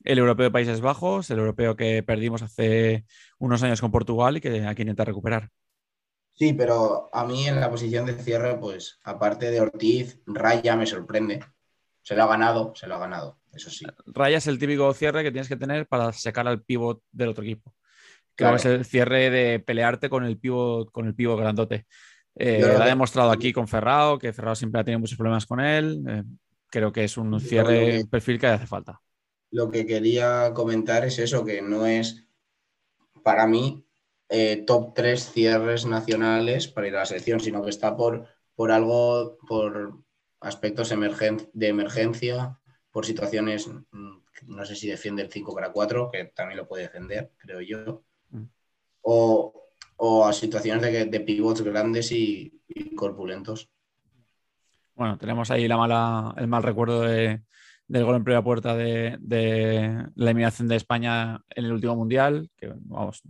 el europeo de Países Bajos, el europeo que perdimos hace unos años con Portugal y que hay que intentar recuperar. Sí, pero a mí en la posición de cierre, pues aparte de Ortiz, Raya me sorprende. Se lo ha ganado, se lo ha ganado, eso sí. Raya es el típico cierre que tienes que tener para secar al pivot del otro equipo. Creo que es el cierre de pelearte con el pivot, con el pivot grandote. Eh, lo ha demostrado aquí con Ferrao, que Ferrao siempre ha tenido muchos problemas con él. Eh, creo que es un cierre, un perfil que hace falta. Lo que quería comentar es eso, que no es para mí eh, top 3 cierres nacionales para ir a la selección, sino que está por, por algo, por aspectos de emergencia, por situaciones, mm, no sé si defiende el 5 para 4, que también lo puede defender, creo yo, mm. o, a situaciones de, de pivots grandes y, corpulentos. Bueno, tenemos ahí la mala, el mal recuerdo del gol en primera puerta de, la eliminación de España en el último mundial, que vamos,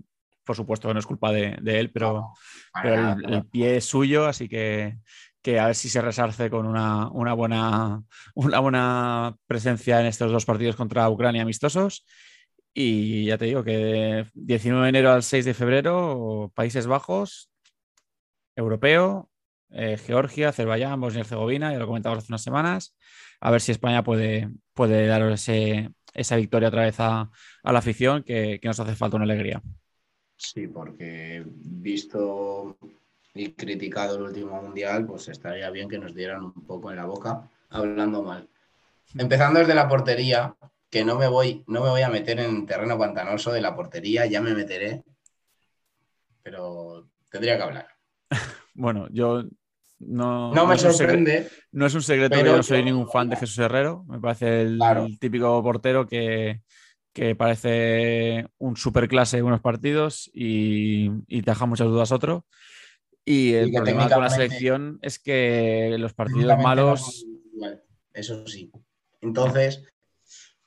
por supuesto no es culpa de, él, pero, el, pie es suyo, así que, que, a ver si se resarce con una, una, buena, una buena presencia en estos dos partidos contra Ucrania amistosos. Y ya te digo que 19 de enero al 6 de febrero, Países Bajos, Europeo, eh, Georgia, Azerbaiyán, Bosnia y Herzegovina, ya lo comentamos hace unas semanas. A ver si España puede, puede dar esa victoria otra vez a, la afición, que, nos hace falta una alegría. Sí, porque visto y criticado el último mundial, pues estaría bien que nos dieran un poco en la boca hablando mal. Empezando desde la portería, que no me voy, no me voy a meter en terreno pantanoso de la portería, ya me meteré, pero tendría que hablar. bueno, yo no, no me sorprende. no es un secreto que yo no soy ningún fan de Jesús Herrero. Me parece el, típico portero que, parece un superclase en unos partidos y, y te deja muchas dudas otro. Y el problema con la selección es que los partidos malos. Eso sí. Entonces,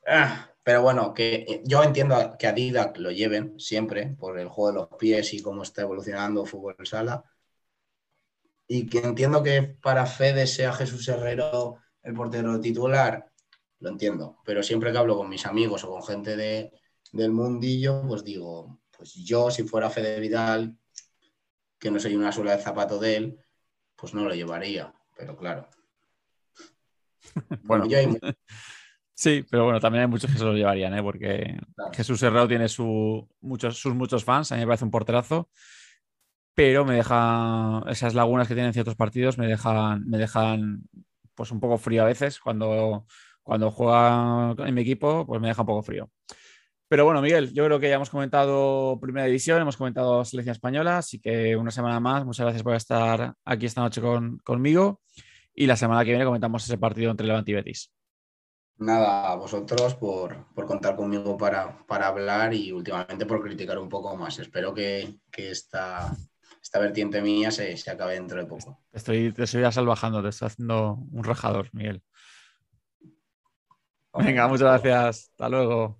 Ah, pero bueno, que eh, yo entiendo que a Didac lo lleven siempre por el juego de los pies y cómo está evolucionando fútbol sala. Y que entiendo que para Fede sea Jesús Herrero el portero titular, lo entiendo. Pero siempre que hablo con mis amigos o con gente de, del mundillo, pues digo, pues yo si fuera Fede Vidal, que no soy una suela de zapato de él, pues no lo llevaría. Pero claro. bueno, yo Sí, pero bueno, también hay muchos que se lo llevarían, ¿eh? porque Jesús Herrero tiene muchos, sus muchos fans, a mí me parece un porterazo, pero me deja esas lagunas que tienen ciertos partidos, me dejan, me dejan pues un poco frío a veces. Cuando, cuando juega en mi equipo, pues me deja un poco frío. Pero bueno, Miguel, yo creo que ya hemos comentado Primera División, hemos comentado Selección Española, así que una semana más, muchas gracias por estar aquí esta noche con, conmigo. Y la semana que viene comentamos ese partido entre Levante y Betis nada, a vosotros por, contar conmigo para, hablar y últimamente por criticar un poco más. Espero que, esta, esta, vertiente mía se, acabe dentro de poco. Estoy, te estoy salvajando, te estoy haciendo un rajador, Miguel. Venga, muchas gracias. Hasta luego.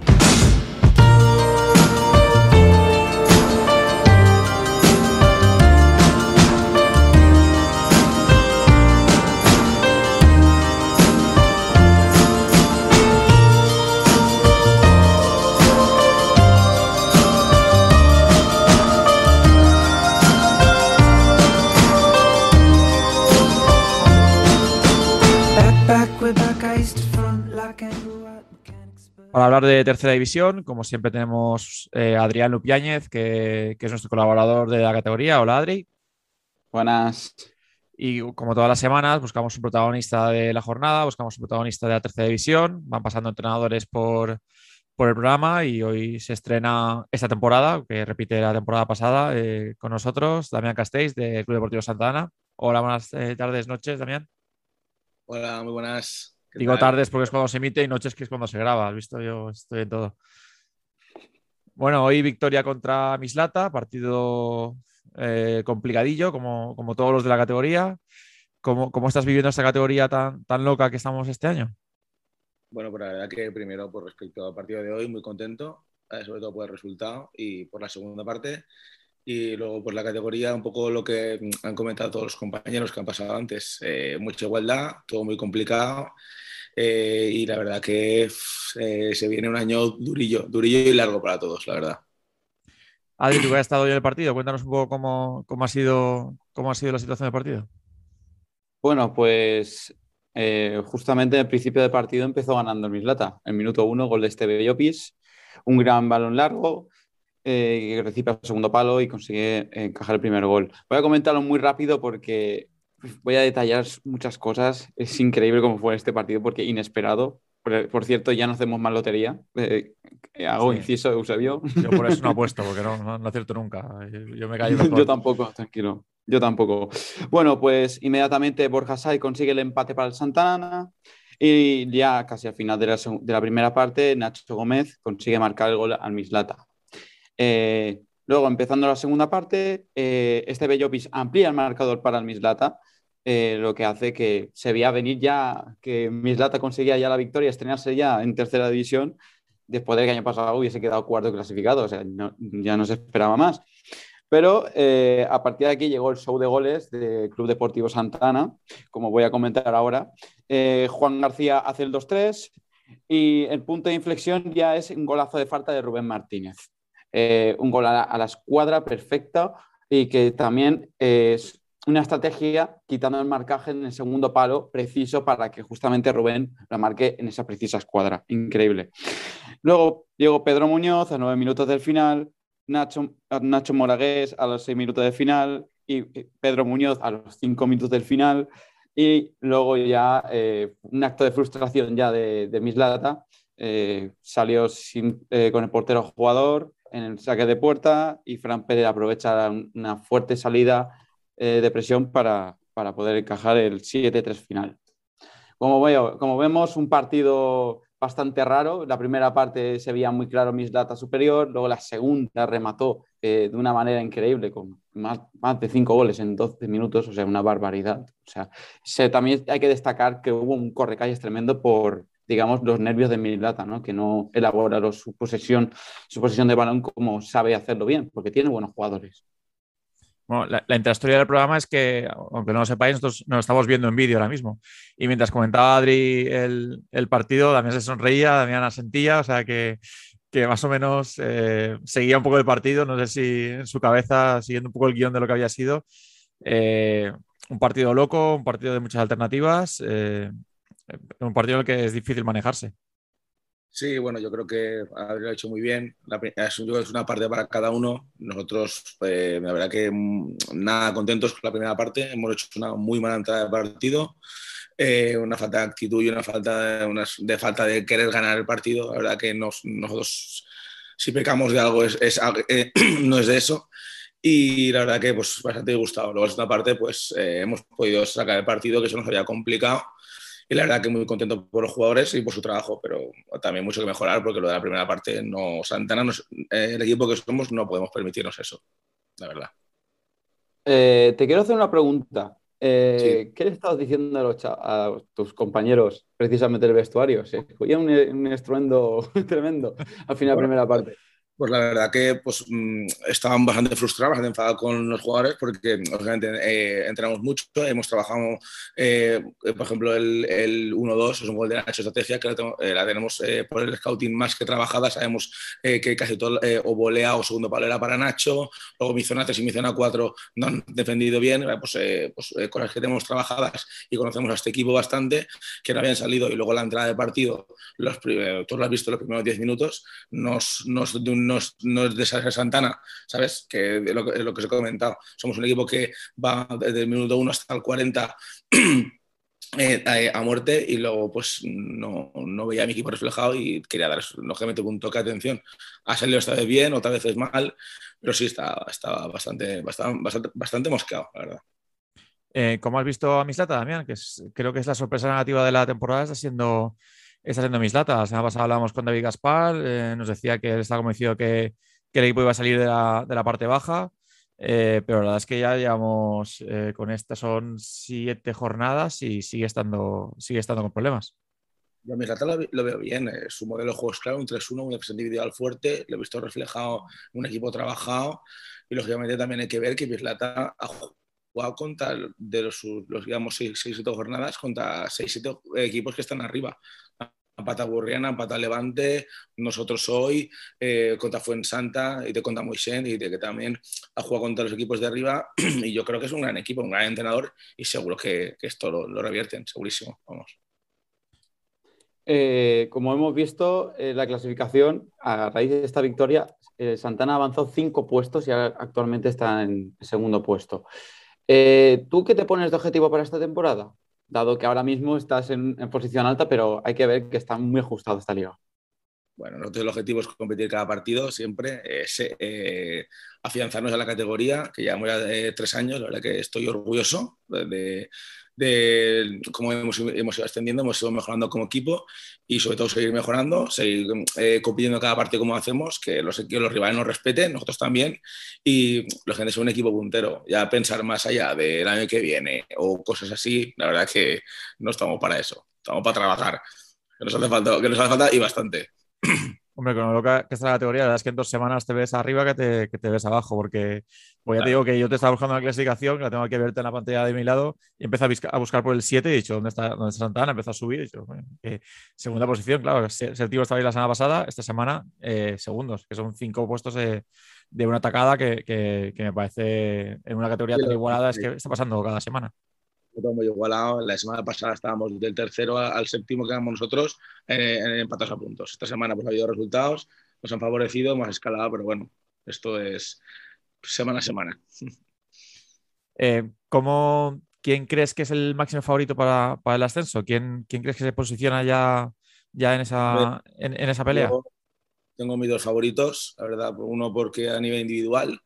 Para hablar de tercera división, como siempre tenemos eh, Adrián Lupiáñez, que, es nuestro colaborador de la categoría. Hola Adri. Buenas. Y como todas las semanas, buscamos un protagonista de la jornada, buscamos un protagonista de la tercera división. Van pasando entrenadores por, por el programa y hoy se estrena esta temporada, que repite la temporada pasada, eh, con nosotros, Damián Castells, del Club Deportivo Santa Ana. Hola, buenas eh, tardes, noches, Damián. Hola, muy buenas. Digo tardes porque es cuando se emite y noches que es cuando se graba. ¿Has visto? Yo estoy en todo. Bueno, hoy victoria contra Mislata, partido eh, complicadillo, como, como, todos los de la categoría. ¿Cómo, ¿Cómo, estás viviendo esta categoría tan, tan loca que estamos este año? Bueno, pues la verdad que primero, por respecto al partido de hoy, muy contento, eh, sobre todo por el resultado y por la segunda parte. Y luego, por la categoría, un poco lo que han comentado todos los compañeros que han pasado antes. Eh, mucha igualdad, todo muy complicado. Eh, y la verdad que eh, se viene un año durillo, durillo y largo para todos, la verdad. Adri, tú que has estado hoy en el partido, cuéntanos un poco cómo, cómo, ha sido, cómo ha sido la situación del partido. Bueno, pues eh, justamente en el principio del partido empezó ganando el Mislata. En minuto uno, gol de este Bellopis, un gran balón largo, eh, recibe el segundo palo y consigue encajar el primer gol. Voy a comentarlo muy rápido porque voy a detallar muchas cosas. Es increíble cómo fue este partido porque inesperado. Por, cierto, ya no hacemos más lotería. Eh, hago inciso, Eusebio. Yo por eso no apuesto, porque no, no, acierto nunca. Yo me callo. Yo tampoco, tranquilo. Yo tampoco. Bueno, pues inmediatamente Borja Sai consigue el empate para el Santana. Y ya casi al final de la, de la primera parte, Nacho Gómez consigue marcar el gol al Mislata. Eh, luego, empezando la segunda parte, eh, este Bellopis amplía el marcador para el Mislata, eh, lo que hace que se veía venir ya que Mislata conseguía ya la victoria, estrenarse ya en tercera división, después del que año pasado hubiese quedado cuarto clasificado, o sea, ya no se esperaba más. Pero a partir de aquí llegó el show de goles del Club Deportivo Santana, como voy a comentar ahora. Juan García hace el 2-3 y el punto de inflexión ya es un golazo de falta de Rubén Martínez. Eh, un gol a la, escuadra perfecta y que también es una estrategia quitando el marcaje en el segundo palo preciso para que justamente Rubén la marque en esa precisa escuadra. Increíble. Luego llegó Pedro Muñoz a nueve minutos del final, Nacho, Nacho Moragués a los seis minutos del final y Pedro Muñoz a los cinco minutos del final. Y luego ya eh, un acto de frustración ya de, de Mislata. Eh, salió sin, con el portero jugador, en el saque de puerta y Fran Pérez aprovecha una fuerte salida eh, de presión para, para, poder encajar el 7-3 final. Como, veo, como vemos, un partido bastante raro. La primera parte se veía muy claro Mislata superior, luego la segunda remató eh, de una manera increíble con más, más, de cinco goles en 12 minutos, o sea, una barbaridad. O sea, se, también hay que destacar que hubo un correcalles tremendo por, digamos, los nervios de Milata, ¿no? que no elabora su, posesión, su posesión de balón como sabe hacerlo bien, porque tiene buenos jugadores. Bueno, la, la intrahistoria del programa es que, aunque no lo sepáis, nosotros nos estamos viendo en vídeo ahora mismo. Y mientras comentaba Adri el, el partido, Damián se sonreía, Damián asentía, o sea que, que más o menos eh, seguía un poco el partido, no sé si en su cabeza, siguiendo un poco el guion de lo que había sido. Eh, un partido loco, un partido de muchas alternativas. Eh, un partido que es difícil manejarse. Sí, bueno, yo creo que Adri ha hecho muy bien. es, una parte para cada uno. Nosotros, eh, la verdad que mm, nada contentos con la primera parte. Hemos hecho una muy mala entrada de partido. Eh, una falta de actitud y una falta de, falta de querer ganar el partido. La verdad que nosotros, si pecamos de algo, es, eh, no es de eso. Y la verdad que pues, bastante gustado. Luego, en parte, pues hemos podido sacar el partido que se nos había complicado y la verdad que muy contento por los jugadores y por su trabajo, pero también mucho que mejorar porque lo de la primera parte, no, Santana, eh, el equipo que somos, no podemos permitirnos eso, la verdad. Eh, te quiero hacer una pregunta. Eh, ¿Qué le estabas diciendo a, a, tus compañeros precisamente del vestuario? Se escuchaba un, un estruendo tremendo al final de la primera parte pues la verdad que pues, mm, estaban bastante frustrados, bastante enfadados con los jugadores porque obviamente eh, entrenamos mucho, hemos trabajado, eh, por ejemplo, el, el 1-2 es un gol de Nacho Estrategia que la, tenemos eh, por el scouting más que trabajada, sabemos que casi todo o volea o segundo palo era para Nacho, luego mi zona 3 y mi zona 4 no han defendido bien, pues, pues con las que tenemos trabajadas y conocemos a este equipo bastante, que no habían salido y luego la entrada de partido, los, tú lo has visto los primeros 10 minutos, nos, nos no es, de Santana, ¿sabes? Que es lo, que os he comentado. Somos un equipo que va desde el minuto 1 hasta el 40 eh, a, muerte y luego pues no, no, veía a mi equipo reflejado y quería dar lógicamente un toque de atención. Ha salido esta vez bien, otra vez es mal, pero sí estaba, estaba bastante, bastante, bastante, mosqueado, la verdad. Eh, ¿Cómo has visto a Mislata, Damián? Que creo que es la sorpresa negativa de la temporada, está siendo está haciendo mis latas. La semana pasada hablábamos con David Gaspar, eh, nos decía que él estaba convencido que, que, el equipo iba a salir de la, de la parte baja, eh, pero la verdad es que ya llevamos eh, con estas son siete jornadas y sigue estando, sigue estando con problemas. Yo a Mislata lo, lo, veo bien, su modelo de juego es claro, un 3-1, un defensa individual fuerte, lo he visto reflejado en un equipo trabajado y lógicamente también hay que ver que Mislata ha jugado contra de los, los digamos 6-7 jornadas contra 6-7 equipos que están arriba empata Burriana, empata Levante, nosotros hoy, eh, contra Fuensanta y te contra Moisés y de que también ha jugado contra los equipos de arriba y yo creo que es un gran equipo, un gran entrenador y seguro que, esto lo, lo, revierten, segurísimo, vamos. Eh, como hemos visto, eh, la clasificación, a raíz de esta victoria, eh, Santana avanzó cinco puestos y actualmente está en segundo puesto. ¿Tú qué te pones de objetivo para esta temporada? Dado que ahora mismo estás en, posición alta, pero hay que ver que está muy ajustado esta liga. Bueno, nosotros el objetivo es competir cada partido siempre, es afianzarnos a la categoría, que llevamos ya tres años, la verdad que estoy orgulloso de, de cómo hemos, hemos, ido ascendiendo, hemos ido mejorando como equipo y sobre todo seguir mejorando, seguir eh, compitiendo cada parte como hacemos, que los, los rivales nos respeten, nosotros también, y los gente es un equipo puntero. Ya pensar más allá del año que viene o cosas así, la verdad que no estamos para eso, estamos para trabajar, que nos hace falta, que nos hace falta y bastante. Hombre, con lo que está la categoría, la verdad es que en dos semanas te ves arriba que te, que te ves abajo, porque pues ya te digo que yo te estaba buscando la clasificación, que la tengo que verte en la pantalla de mi lado, y empecé a, buscar por el 7 y he dicho, ¿dónde está, dónde está Santana? Empezó a subir, y he dicho, segunda posición, claro, Sertivo estaba ahí la semana pasada, esta semana eh, segundos, que son cinco puestos de, de una atacada que, que, que, me parece en una categoría tan igualada, es que está pasando cada semana muy igualado. La semana pasada estábamos del tercero al séptimo que éramos nosotros eh, en empatados a puntos. Esta semana pues, ha habido resultados, nos han favorecido, hemos escalado, pero bueno, esto es semana a semana. Eh, ¿cómo, ¿Quién crees que es el máximo favorito para, para el ascenso? ¿Quién, ¿Quién, crees que se posiciona ya, ya en, esa, en, en esa pelea? tengo mis dos favoritos, la verdad. Uno porque a nivel individual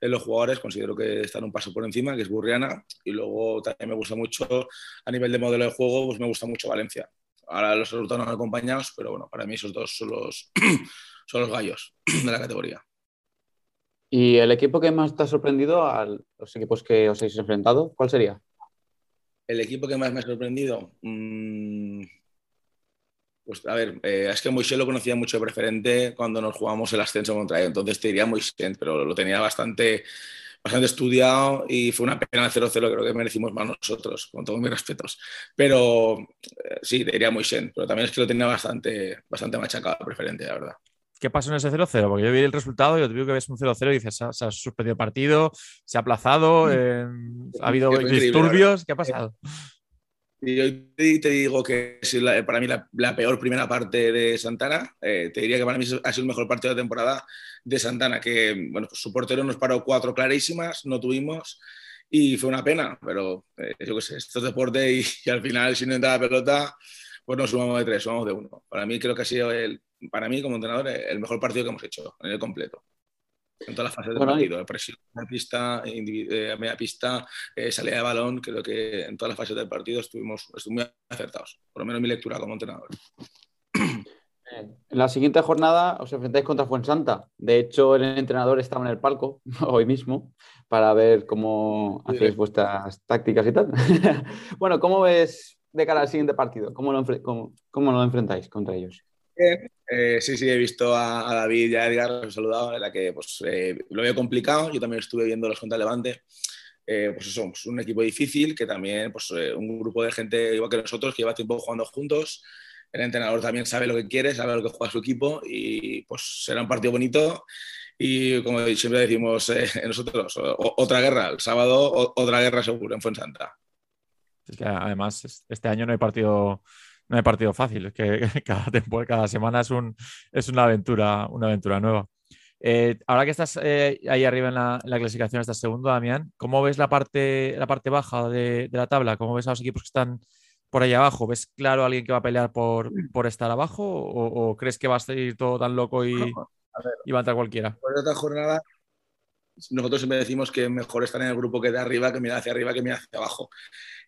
en los jugadores considero que están un paso por encima, que es Burriana, y luego también me gusta mucho a nivel de modelo de juego, pues me gusta mucho Valencia. Ahora los resultados no acompañados, pero bueno, para mí esos dos son los, son los gallos de la categoría. ¿Y el equipo que más te ha sorprendido a los equipos que os habéis enfrentado? ¿Cuál sería? El equipo que más me ha sorprendido. Mmm pues a ver, eh, es que Moisés lo conocía mucho de preferente cuando nos jugamos el ascenso contra él, entonces te diría Moisés, pero lo tenía bastante, bastante estudiado y fue una pena el 0-0, creo que merecimos más nosotros, con todos mis respetos. Pero eh, sí, te diría Moisés, pero también es que lo tenía bastante, bastante machacado preferente, la verdad. ¿Qué pasó en ese 0-0? Porque yo vi el resultado y yo te digo que ves un 0-0 y dices, se ha, suspendido el partido, se ha aplazado, mm. eh, ha habido disturbios, ¿qué ha pasado? Yo te digo que es para mí la, peor primera parte de Santana. Eh, te diría que para mí ha sido el mejor partido de temporada de Santana, que bueno, su portero nos paró cuatro clarísimas, no tuvimos y fue una pena, pero eh, yo qué sé, esto es deporte y, al final si no entra la pelota, pues no sumamos de tres, sumamos de uno. Para mí creo que ha sido, el, para mí como entrenador, el mejor partido que hemos hecho en el completo en todas las fases del partido, presión, media pista, eh, media pista, eh, salida de balón, creo que en todas las fases del partido estuvimos, estuvimos muy acertados, por lo menos mi lectura como entrenador. En la siguiente jornada os enfrentáis contra Fuensanta. De hecho, el entrenador estaba en el palco hoy mismo para ver cómo hacéis vuestras tácticas y tal. bueno, ¿cómo ves de cara al siguiente partido? ¿Cómo lo, cómo lo enfrentáis contra ellos? Eh, sí, sí, he visto a, David y a Edgar, los he saludado, en la que pues, eh, lo veo complicado. Yo también estuve viendo los contra Levante. Eh, pues somos un equipo difícil, que también, pues un grupo de gente igual que nosotros, que lleva tiempo jugando juntos. El entrenador también sabe lo que quiere, sabe lo que juega su equipo y pues será un partido bonito. Y como siempre decimos nosotros, otra guerra, el sábado otra guerra seguro en Fuensanta. Es que además este año no hay partido no hay partido fácil, es que cada, temporada, cada semana es, un, es una, aventura, una aventura nueva. Eh, ahora que estás eh, ahí arriba en la, clasificación, estás segundo, Damián, ¿cómo ves la parte, la parte baja de, la tabla? ¿Cómo ves a los equipos que están por ahí abajo? ¿Ves claro a alguien que va a pelear por, por estar abajo o, crees que va a seguir todo tan loco y, y va a entrar cualquiera? Por otra jornada, nosotros siempre decimos que mejor estar en el grupo que de arriba que mirar hacia arriba que mirar hacia abajo.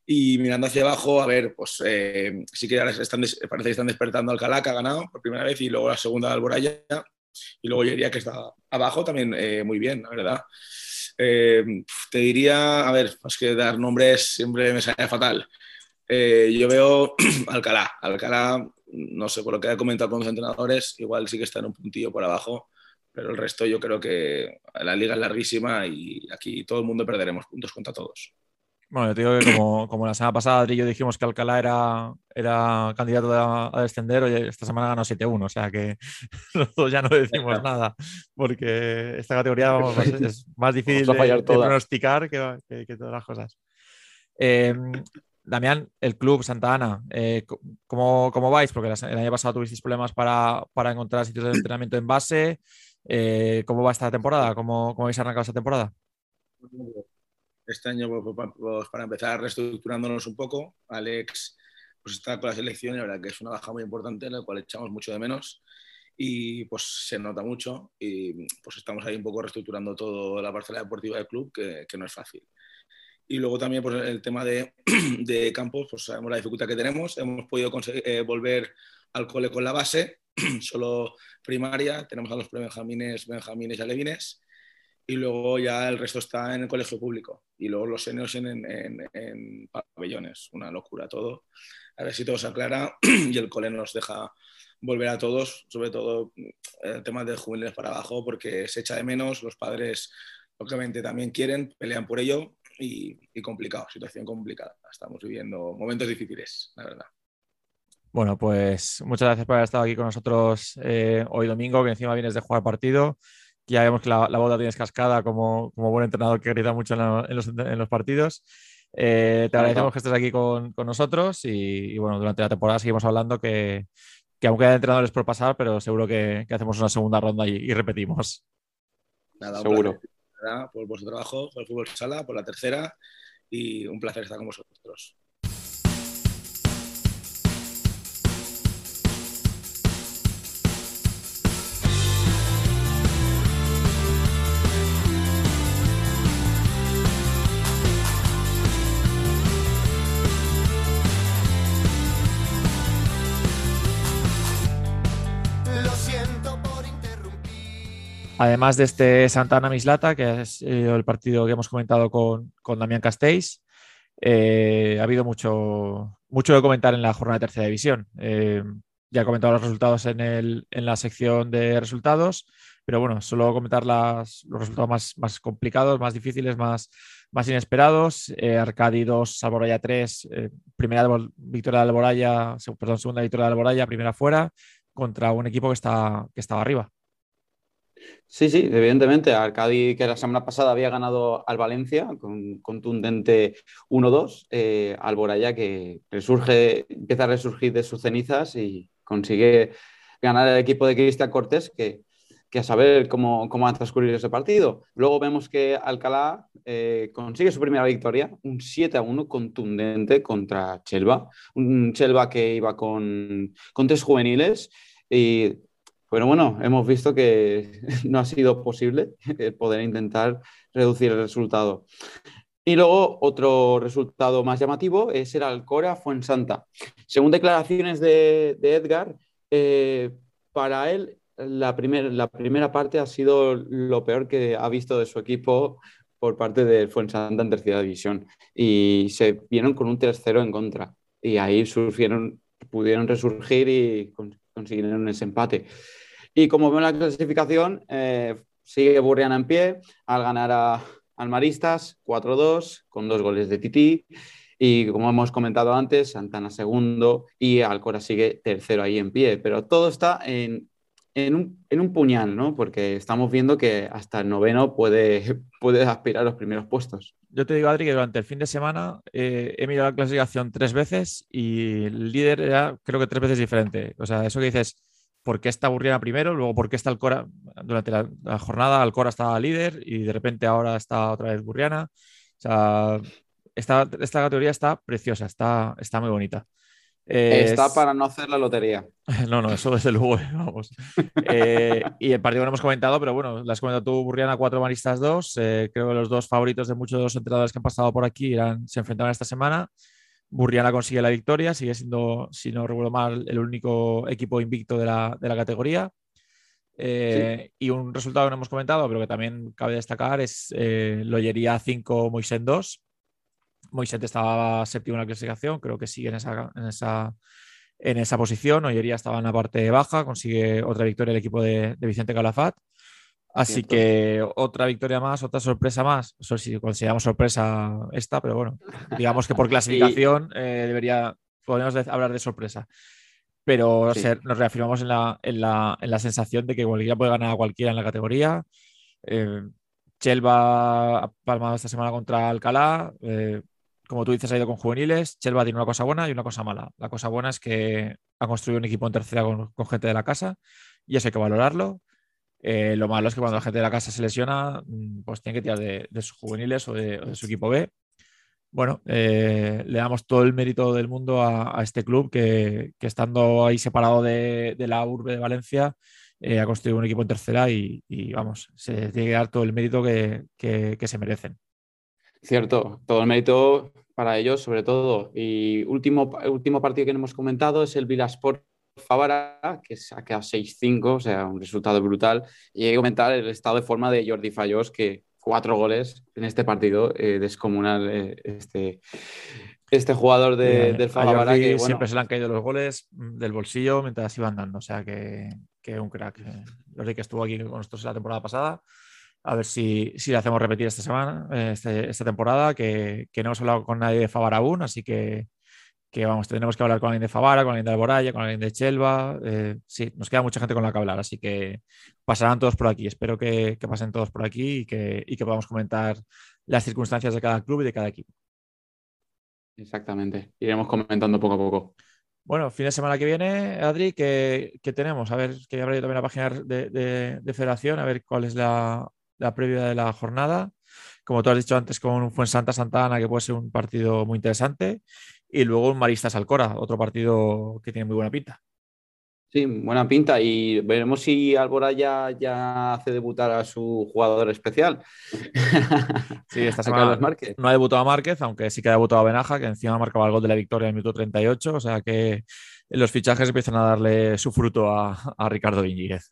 Y mirando hacia abajo, a ver, pues eh, sí que ahora están, parece que están despertando Alcalá, que ha ganado por primera vez, y luego la segunda Alboraya, y luego yo diría que está abajo también eh, muy bien, la verdad. Eh, te diría, a ver, es que dar nombres siempre me sale fatal. yo veo Alcalá, Alcalá, no sé, por lo que he comentado con los entrenadores, igual sí que está en un puntillo por abajo, pero el resto yo creo que la liga es larguísima y aquí todo el mundo perderemos puntos contra todos. Bueno, yo te digo que como, como la semana pasada Adri y yo dijimos que Alcalá era, era candidato a, a descender, oye, esta semana ganó 7-1, o sea que nosotros ya no decimos nada, porque esta categoría vamos, es, es más difícil Vamos a de, fallar de todas. pronosticar que, que- que todas las cosas. Eh, Damián, el club Santa Ana, eh, ¿cómo, cómo vais? Porque el año pasado tuvisteis problemas para, para encontrar sitios de entrenamiento en base. Eh, ¿Cómo va esta temporada? ¿Cómo, cómo habéis arrancado esta temporada? Este año, pues, pa- pues, para empezar, reestructurándonos un poco. Alex pues, está con la selección y la verdad que es una baja muy importante, la cual echamos mucho de menos y pues se nota mucho y pues estamos ahí un poco reestructurando toda la parcela deportiva del club, que, que no es fácil. Y luego también pues, el tema de, de campos, pues sabemos la dificultad que tenemos. Hemos podido conseguir, eh, volver al cole con la base, solo primaria. Tenemos a los benjamines, benjamines y alevines. Y luego ya el resto está en el colegio público. Y luego los seniors en, en, en- pabellones. Una locura todo. A ver si todo se aclara y el cole nos deja volver a todos, sobre todo el tema de juveniles para abajo, porque se echa de menos. Los padres, obviamente, también quieren, pelean por ello y, y complicado, situación complicada. Estamos viviendo momentos difíciles, la verdad. Bueno, pues muchas gracias por haber estado aquí con nosotros eh, hoy domingo, que encima vienes de jugar partido. Ya vemos que la, la boda tienes cascada como, como buen entrenador que grita mucho en, la- en los, en los partidos. Eh, te agradecemos que estés aquí con, con nosotros y, y, bueno, durante la temporada seguimos hablando que, que aunque hay entrenadores por pasar, pero seguro que, que hacemos una segunda ronda y, y repetimos. Nada, Seguro. por vuestro trabajo, por el fútbol sala, por la tercera y un placer estar con vosotros. Además de este Santana Mislata, que es eh, el partido que hemos comentado con, con Damián Castells, eh, ha habido mucho, mucho comentar en la jornada de tercera división. Eh, ya he comentado los resultados en, el, en la sección de resultados, pero bueno, solo comentar las, los resultados más, más complicados, más difíciles, más, más inesperados. Arcadi 2, Alboraya 3, eh, primera victoria de Alboraya, perdón, segunda victoria de Alboraya, primera fuera, contra un equipo que, está, que estaba arriba. Sí, sí, evidentemente. Arcadi, que la semana pasada había ganado al Valencia con un contundente 1-2. Eh, Alboraya, que resurge, empieza a resurgir de sus cenizas y consigue ganar el equipo de Cristian Cortés, que, que a saber cómo, cómo va a transcurrir ese partido. Luego vemos que Alcalá eh, consigue su primera victoria, un 7-1 contundente contra Chelva. Un Chelva que iba con, con tres juveniles y pero bueno, hemos visto que no ha sido posible poder intentar reducir el resultado. Y luego otro resultado más llamativo es el Alcora Fuensanta. Según declaraciones de, Edgar, eh, para él la, la primera parte ha sido lo peor que ha visto de su equipo por parte de Fuensanta en tercera división. Y se vieron con un 3-0 en contra. Y ahí surgieron, pudieron resurgir y con- consiguieron ese empate. Y como veo en la clasificación, eh, sigue Burriana en pie al ganar a, al Maristas 4-2 con dos goles de Tití. Y como hemos comentado antes, Santana segundo y Alcora sigue tercero ahí en pie. Pero todo está en, en, un, en un puñal, ¿no? Porque estamos viendo que hasta el noveno puede, puede aspirar a los primeros puestos. Yo te digo, Adri, que durante el fin de semana eh, he mirado la clasificación tres veces y el líder era, creo que tres veces diferente. O sea, eso que dices, ¿por qué está Burriana primero? Luego, ¿por qué está Alcora? Durante la, la jornada, Alcora estaba líder y de repente ahora está otra vez Burriana. O sea, esta, esta categoría está preciosa, está, está muy bonita. Eh, Está es- para no hacer la lotería. no, no, eso desde luego, vamos. Eh, y el partido que no hemos comentado, pero bueno, lo has comentado tú, Burriana 4, Maristas 2. Eh, creo que los dos favoritos de muchos de los entrenadores que han pasado por aquí eran, se enfrentaron esta semana. Burriana consigue la victoria, sigue siendo, si no recuerdo mal, el único equipo invicto de la, de la categoría. Eh, Y un resultado que no hemos comentado, pero que también cabe destacar, es eh, Loyería 5, Moisén 2. Moisés estaba séptimo en la clasificación, creo que sigue en esa, en esa, en esa posición. Ollería estaba en la parte baja, consigue otra victoria el equipo de, de Vicente Calafat. Así que otra victoria más, otra sorpresa más. Eso consideramos sorpresa esta, pero bueno, digamos que por clasificación eh, debería, podemos hablar de sorpresa. Pero nos reafirmamos en la, en, la, en la, sensación de que cualquiera puede ganar a cualquiera en la categoría. Eh, Chelva ha palmado esta semana contra Alcalá. Eh, como tú dices, ha ido con juveniles. Chelva tiene una cosa buena y una cosa mala. La cosa buena es que ha construido un equipo en tercera con, con gente de la casa y eso hay que valorarlo. Eh, lo malo es que cuando la gente de la casa se lesiona, mm, pues tiene que tirar de, sus juveniles o de, su equipo B. Bueno, eh, le damos todo el mérito del mundo a, este club que, estando ahí separado de, la urbe de Valencia, eh, ha construido un equipo en tercera y, vamos, se tiene que dar todo el mérito que, se merecen. Cierto, todo el mérito para ellos, sobre todo. Y último, último partido que hemos comentado es el Vilasport Favara, que se ha quedado 6-5, o sea, un resultado brutal. Y hay que comentar el estado de forma de Jordi Fallos, que cuatro goles en este partido eh, descomunal. Eh, este, este jugador de, del Favara. Que, Siempre se le han caído los goles del bolsillo mientras iban dando, o sea, que, que un crack. Eh, Jordi, que estuvo aquí con nosotros la temporada pasada. A ver si, si le hacemos repetir esta semana, este, esta temporada, que, que no hemos hablado con nadie de Favara aún, así que que vamos, tenemos que hablar con alguien de Favara, con alguien de Alboraya, con alguien de Chelva. Eh, sí, nos queda mucha gente con la que hablar, así que pasarán todos por aquí. Espero que, pasen todos por aquí y que, y que, podamos comentar las circunstancias de cada club y de cada equipo. Exactamente, iremos comentando poco a poco. Bueno, fin de semana que viene, Adri, ¿qué, tenemos? A ver, que abrir también la página de, Federación, a ver cuál es la, la previa de la jornada como tú has dicho antes, con un Fuensanta Santa Ana, que puede ser un partido muy interesante y luego un Maristas Alcora, otro partido que tiene muy buena pinta. Sí, buena pinta y veremos si Alboraya ya hace debutar a su jugador especial. Sí, esta semana no ha debutado a Márquez, aunque sí que ha debutado a Benaja, que encima marcaba el gol de la victoria en el minuto 38, o sea que los fichajes empiezan a darle su fruto a, Ricardo Viñiguez.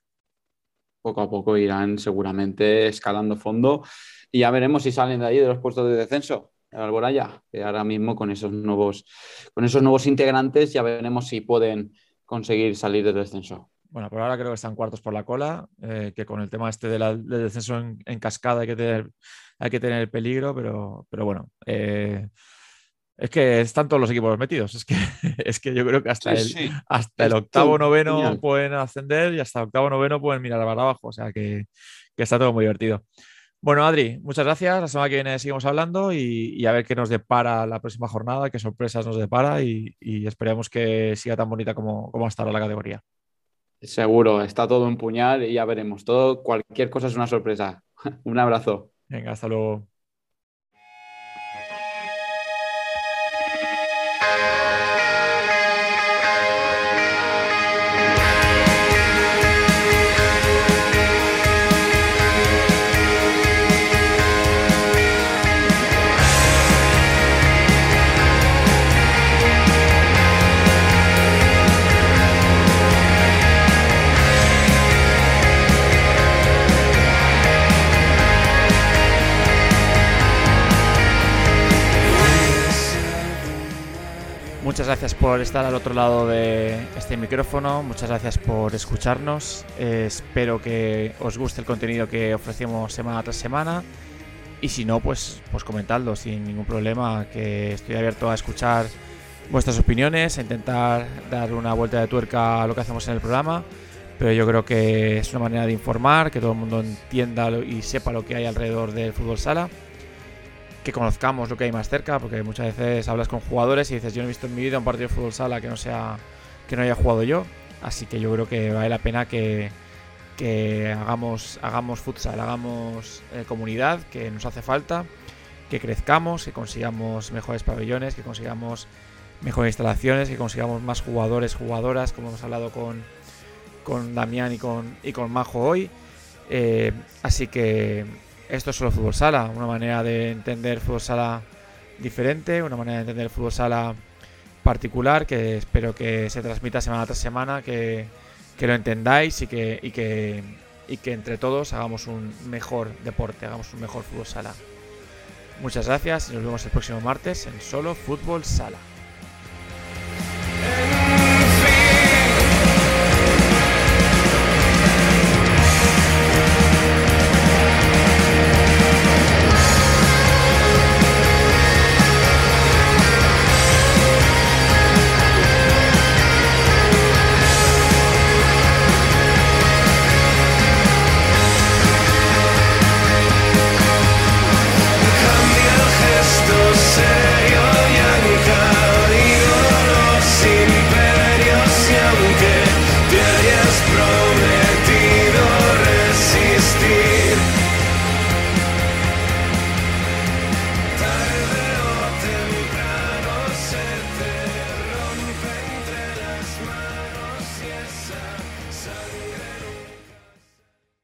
Poco a poco irán seguramente escalando fondo y ya veremos si salen de ahí de los puestos de descenso. Alboraya, que ahora mismo con esos nuevos, con esos nuevos integrantes ya veremos si pueden conseguir salir del descenso. Bueno, por ahora creo que están cuartos por la cola, eh, que con el tema este del descenso en, cascada hay que tener, hay que tener peligro, pero, pero bueno, eh, es que están todos los equipos metidos. Es que, es que yo creo que hasta el, hasta el octavo noveno pueden ascender y hasta el octavo noveno pueden mirar para abajo. O sea que, que está todo muy divertido. Bueno, Adri, muchas gracias. La semana que viene seguimos hablando y, a ver qué nos depara la próxima jornada, qué sorpresas nos depara y, esperemos que siga tan bonita como, como hasta ahora la categoría. Seguro, está todo en puñal y ya veremos. Todo, cualquier cosa es una sorpresa. Un abrazo. Venga, hasta luego. Muchas gracias por estar al otro lado de este micrófono, muchas gracias por escucharnos. Espero que os guste el contenido que ofrecemos semana tras semana. Y si no, pues, pues comentadlo sin ningún problema, que estoy abierto a escuchar vuestras opiniones, a intentar dar una vuelta de tuerca a lo que hacemos en el programa. Pero yo creo que es una manera de informar, que todo el mundo entienda y sepa lo que hay alrededor del fútbol sala que conozcamos lo que hay más cerca, porque muchas veces hablas con jugadores y dices, yo no he visto en mi vida un partido de fútbol sala que no sea que no haya jugado yo, así que yo creo que vale la pena que, que hagamos, hagamos futsal, hagamos eh, comunidad, que nos hace falta, que crezcamos, que consigamos mejores pabellones, que consigamos mejores instalaciones, que consigamos más jugadores, jugadoras, como hemos hablado con, con Damián y con, y con Majo hoy. Eh, así que esto es solo fútbol sala, una manera de entender fútbol sala diferente, una manera de entender fútbol sala particular que espero que se transmita semana tras semana, que, lo entendáis y que, y, que, y que entre todos hagamos un mejor deporte, hagamos un mejor fútbol sala. Muchas gracias y nos vemos el próximo martes en Solo Fútbol Sala.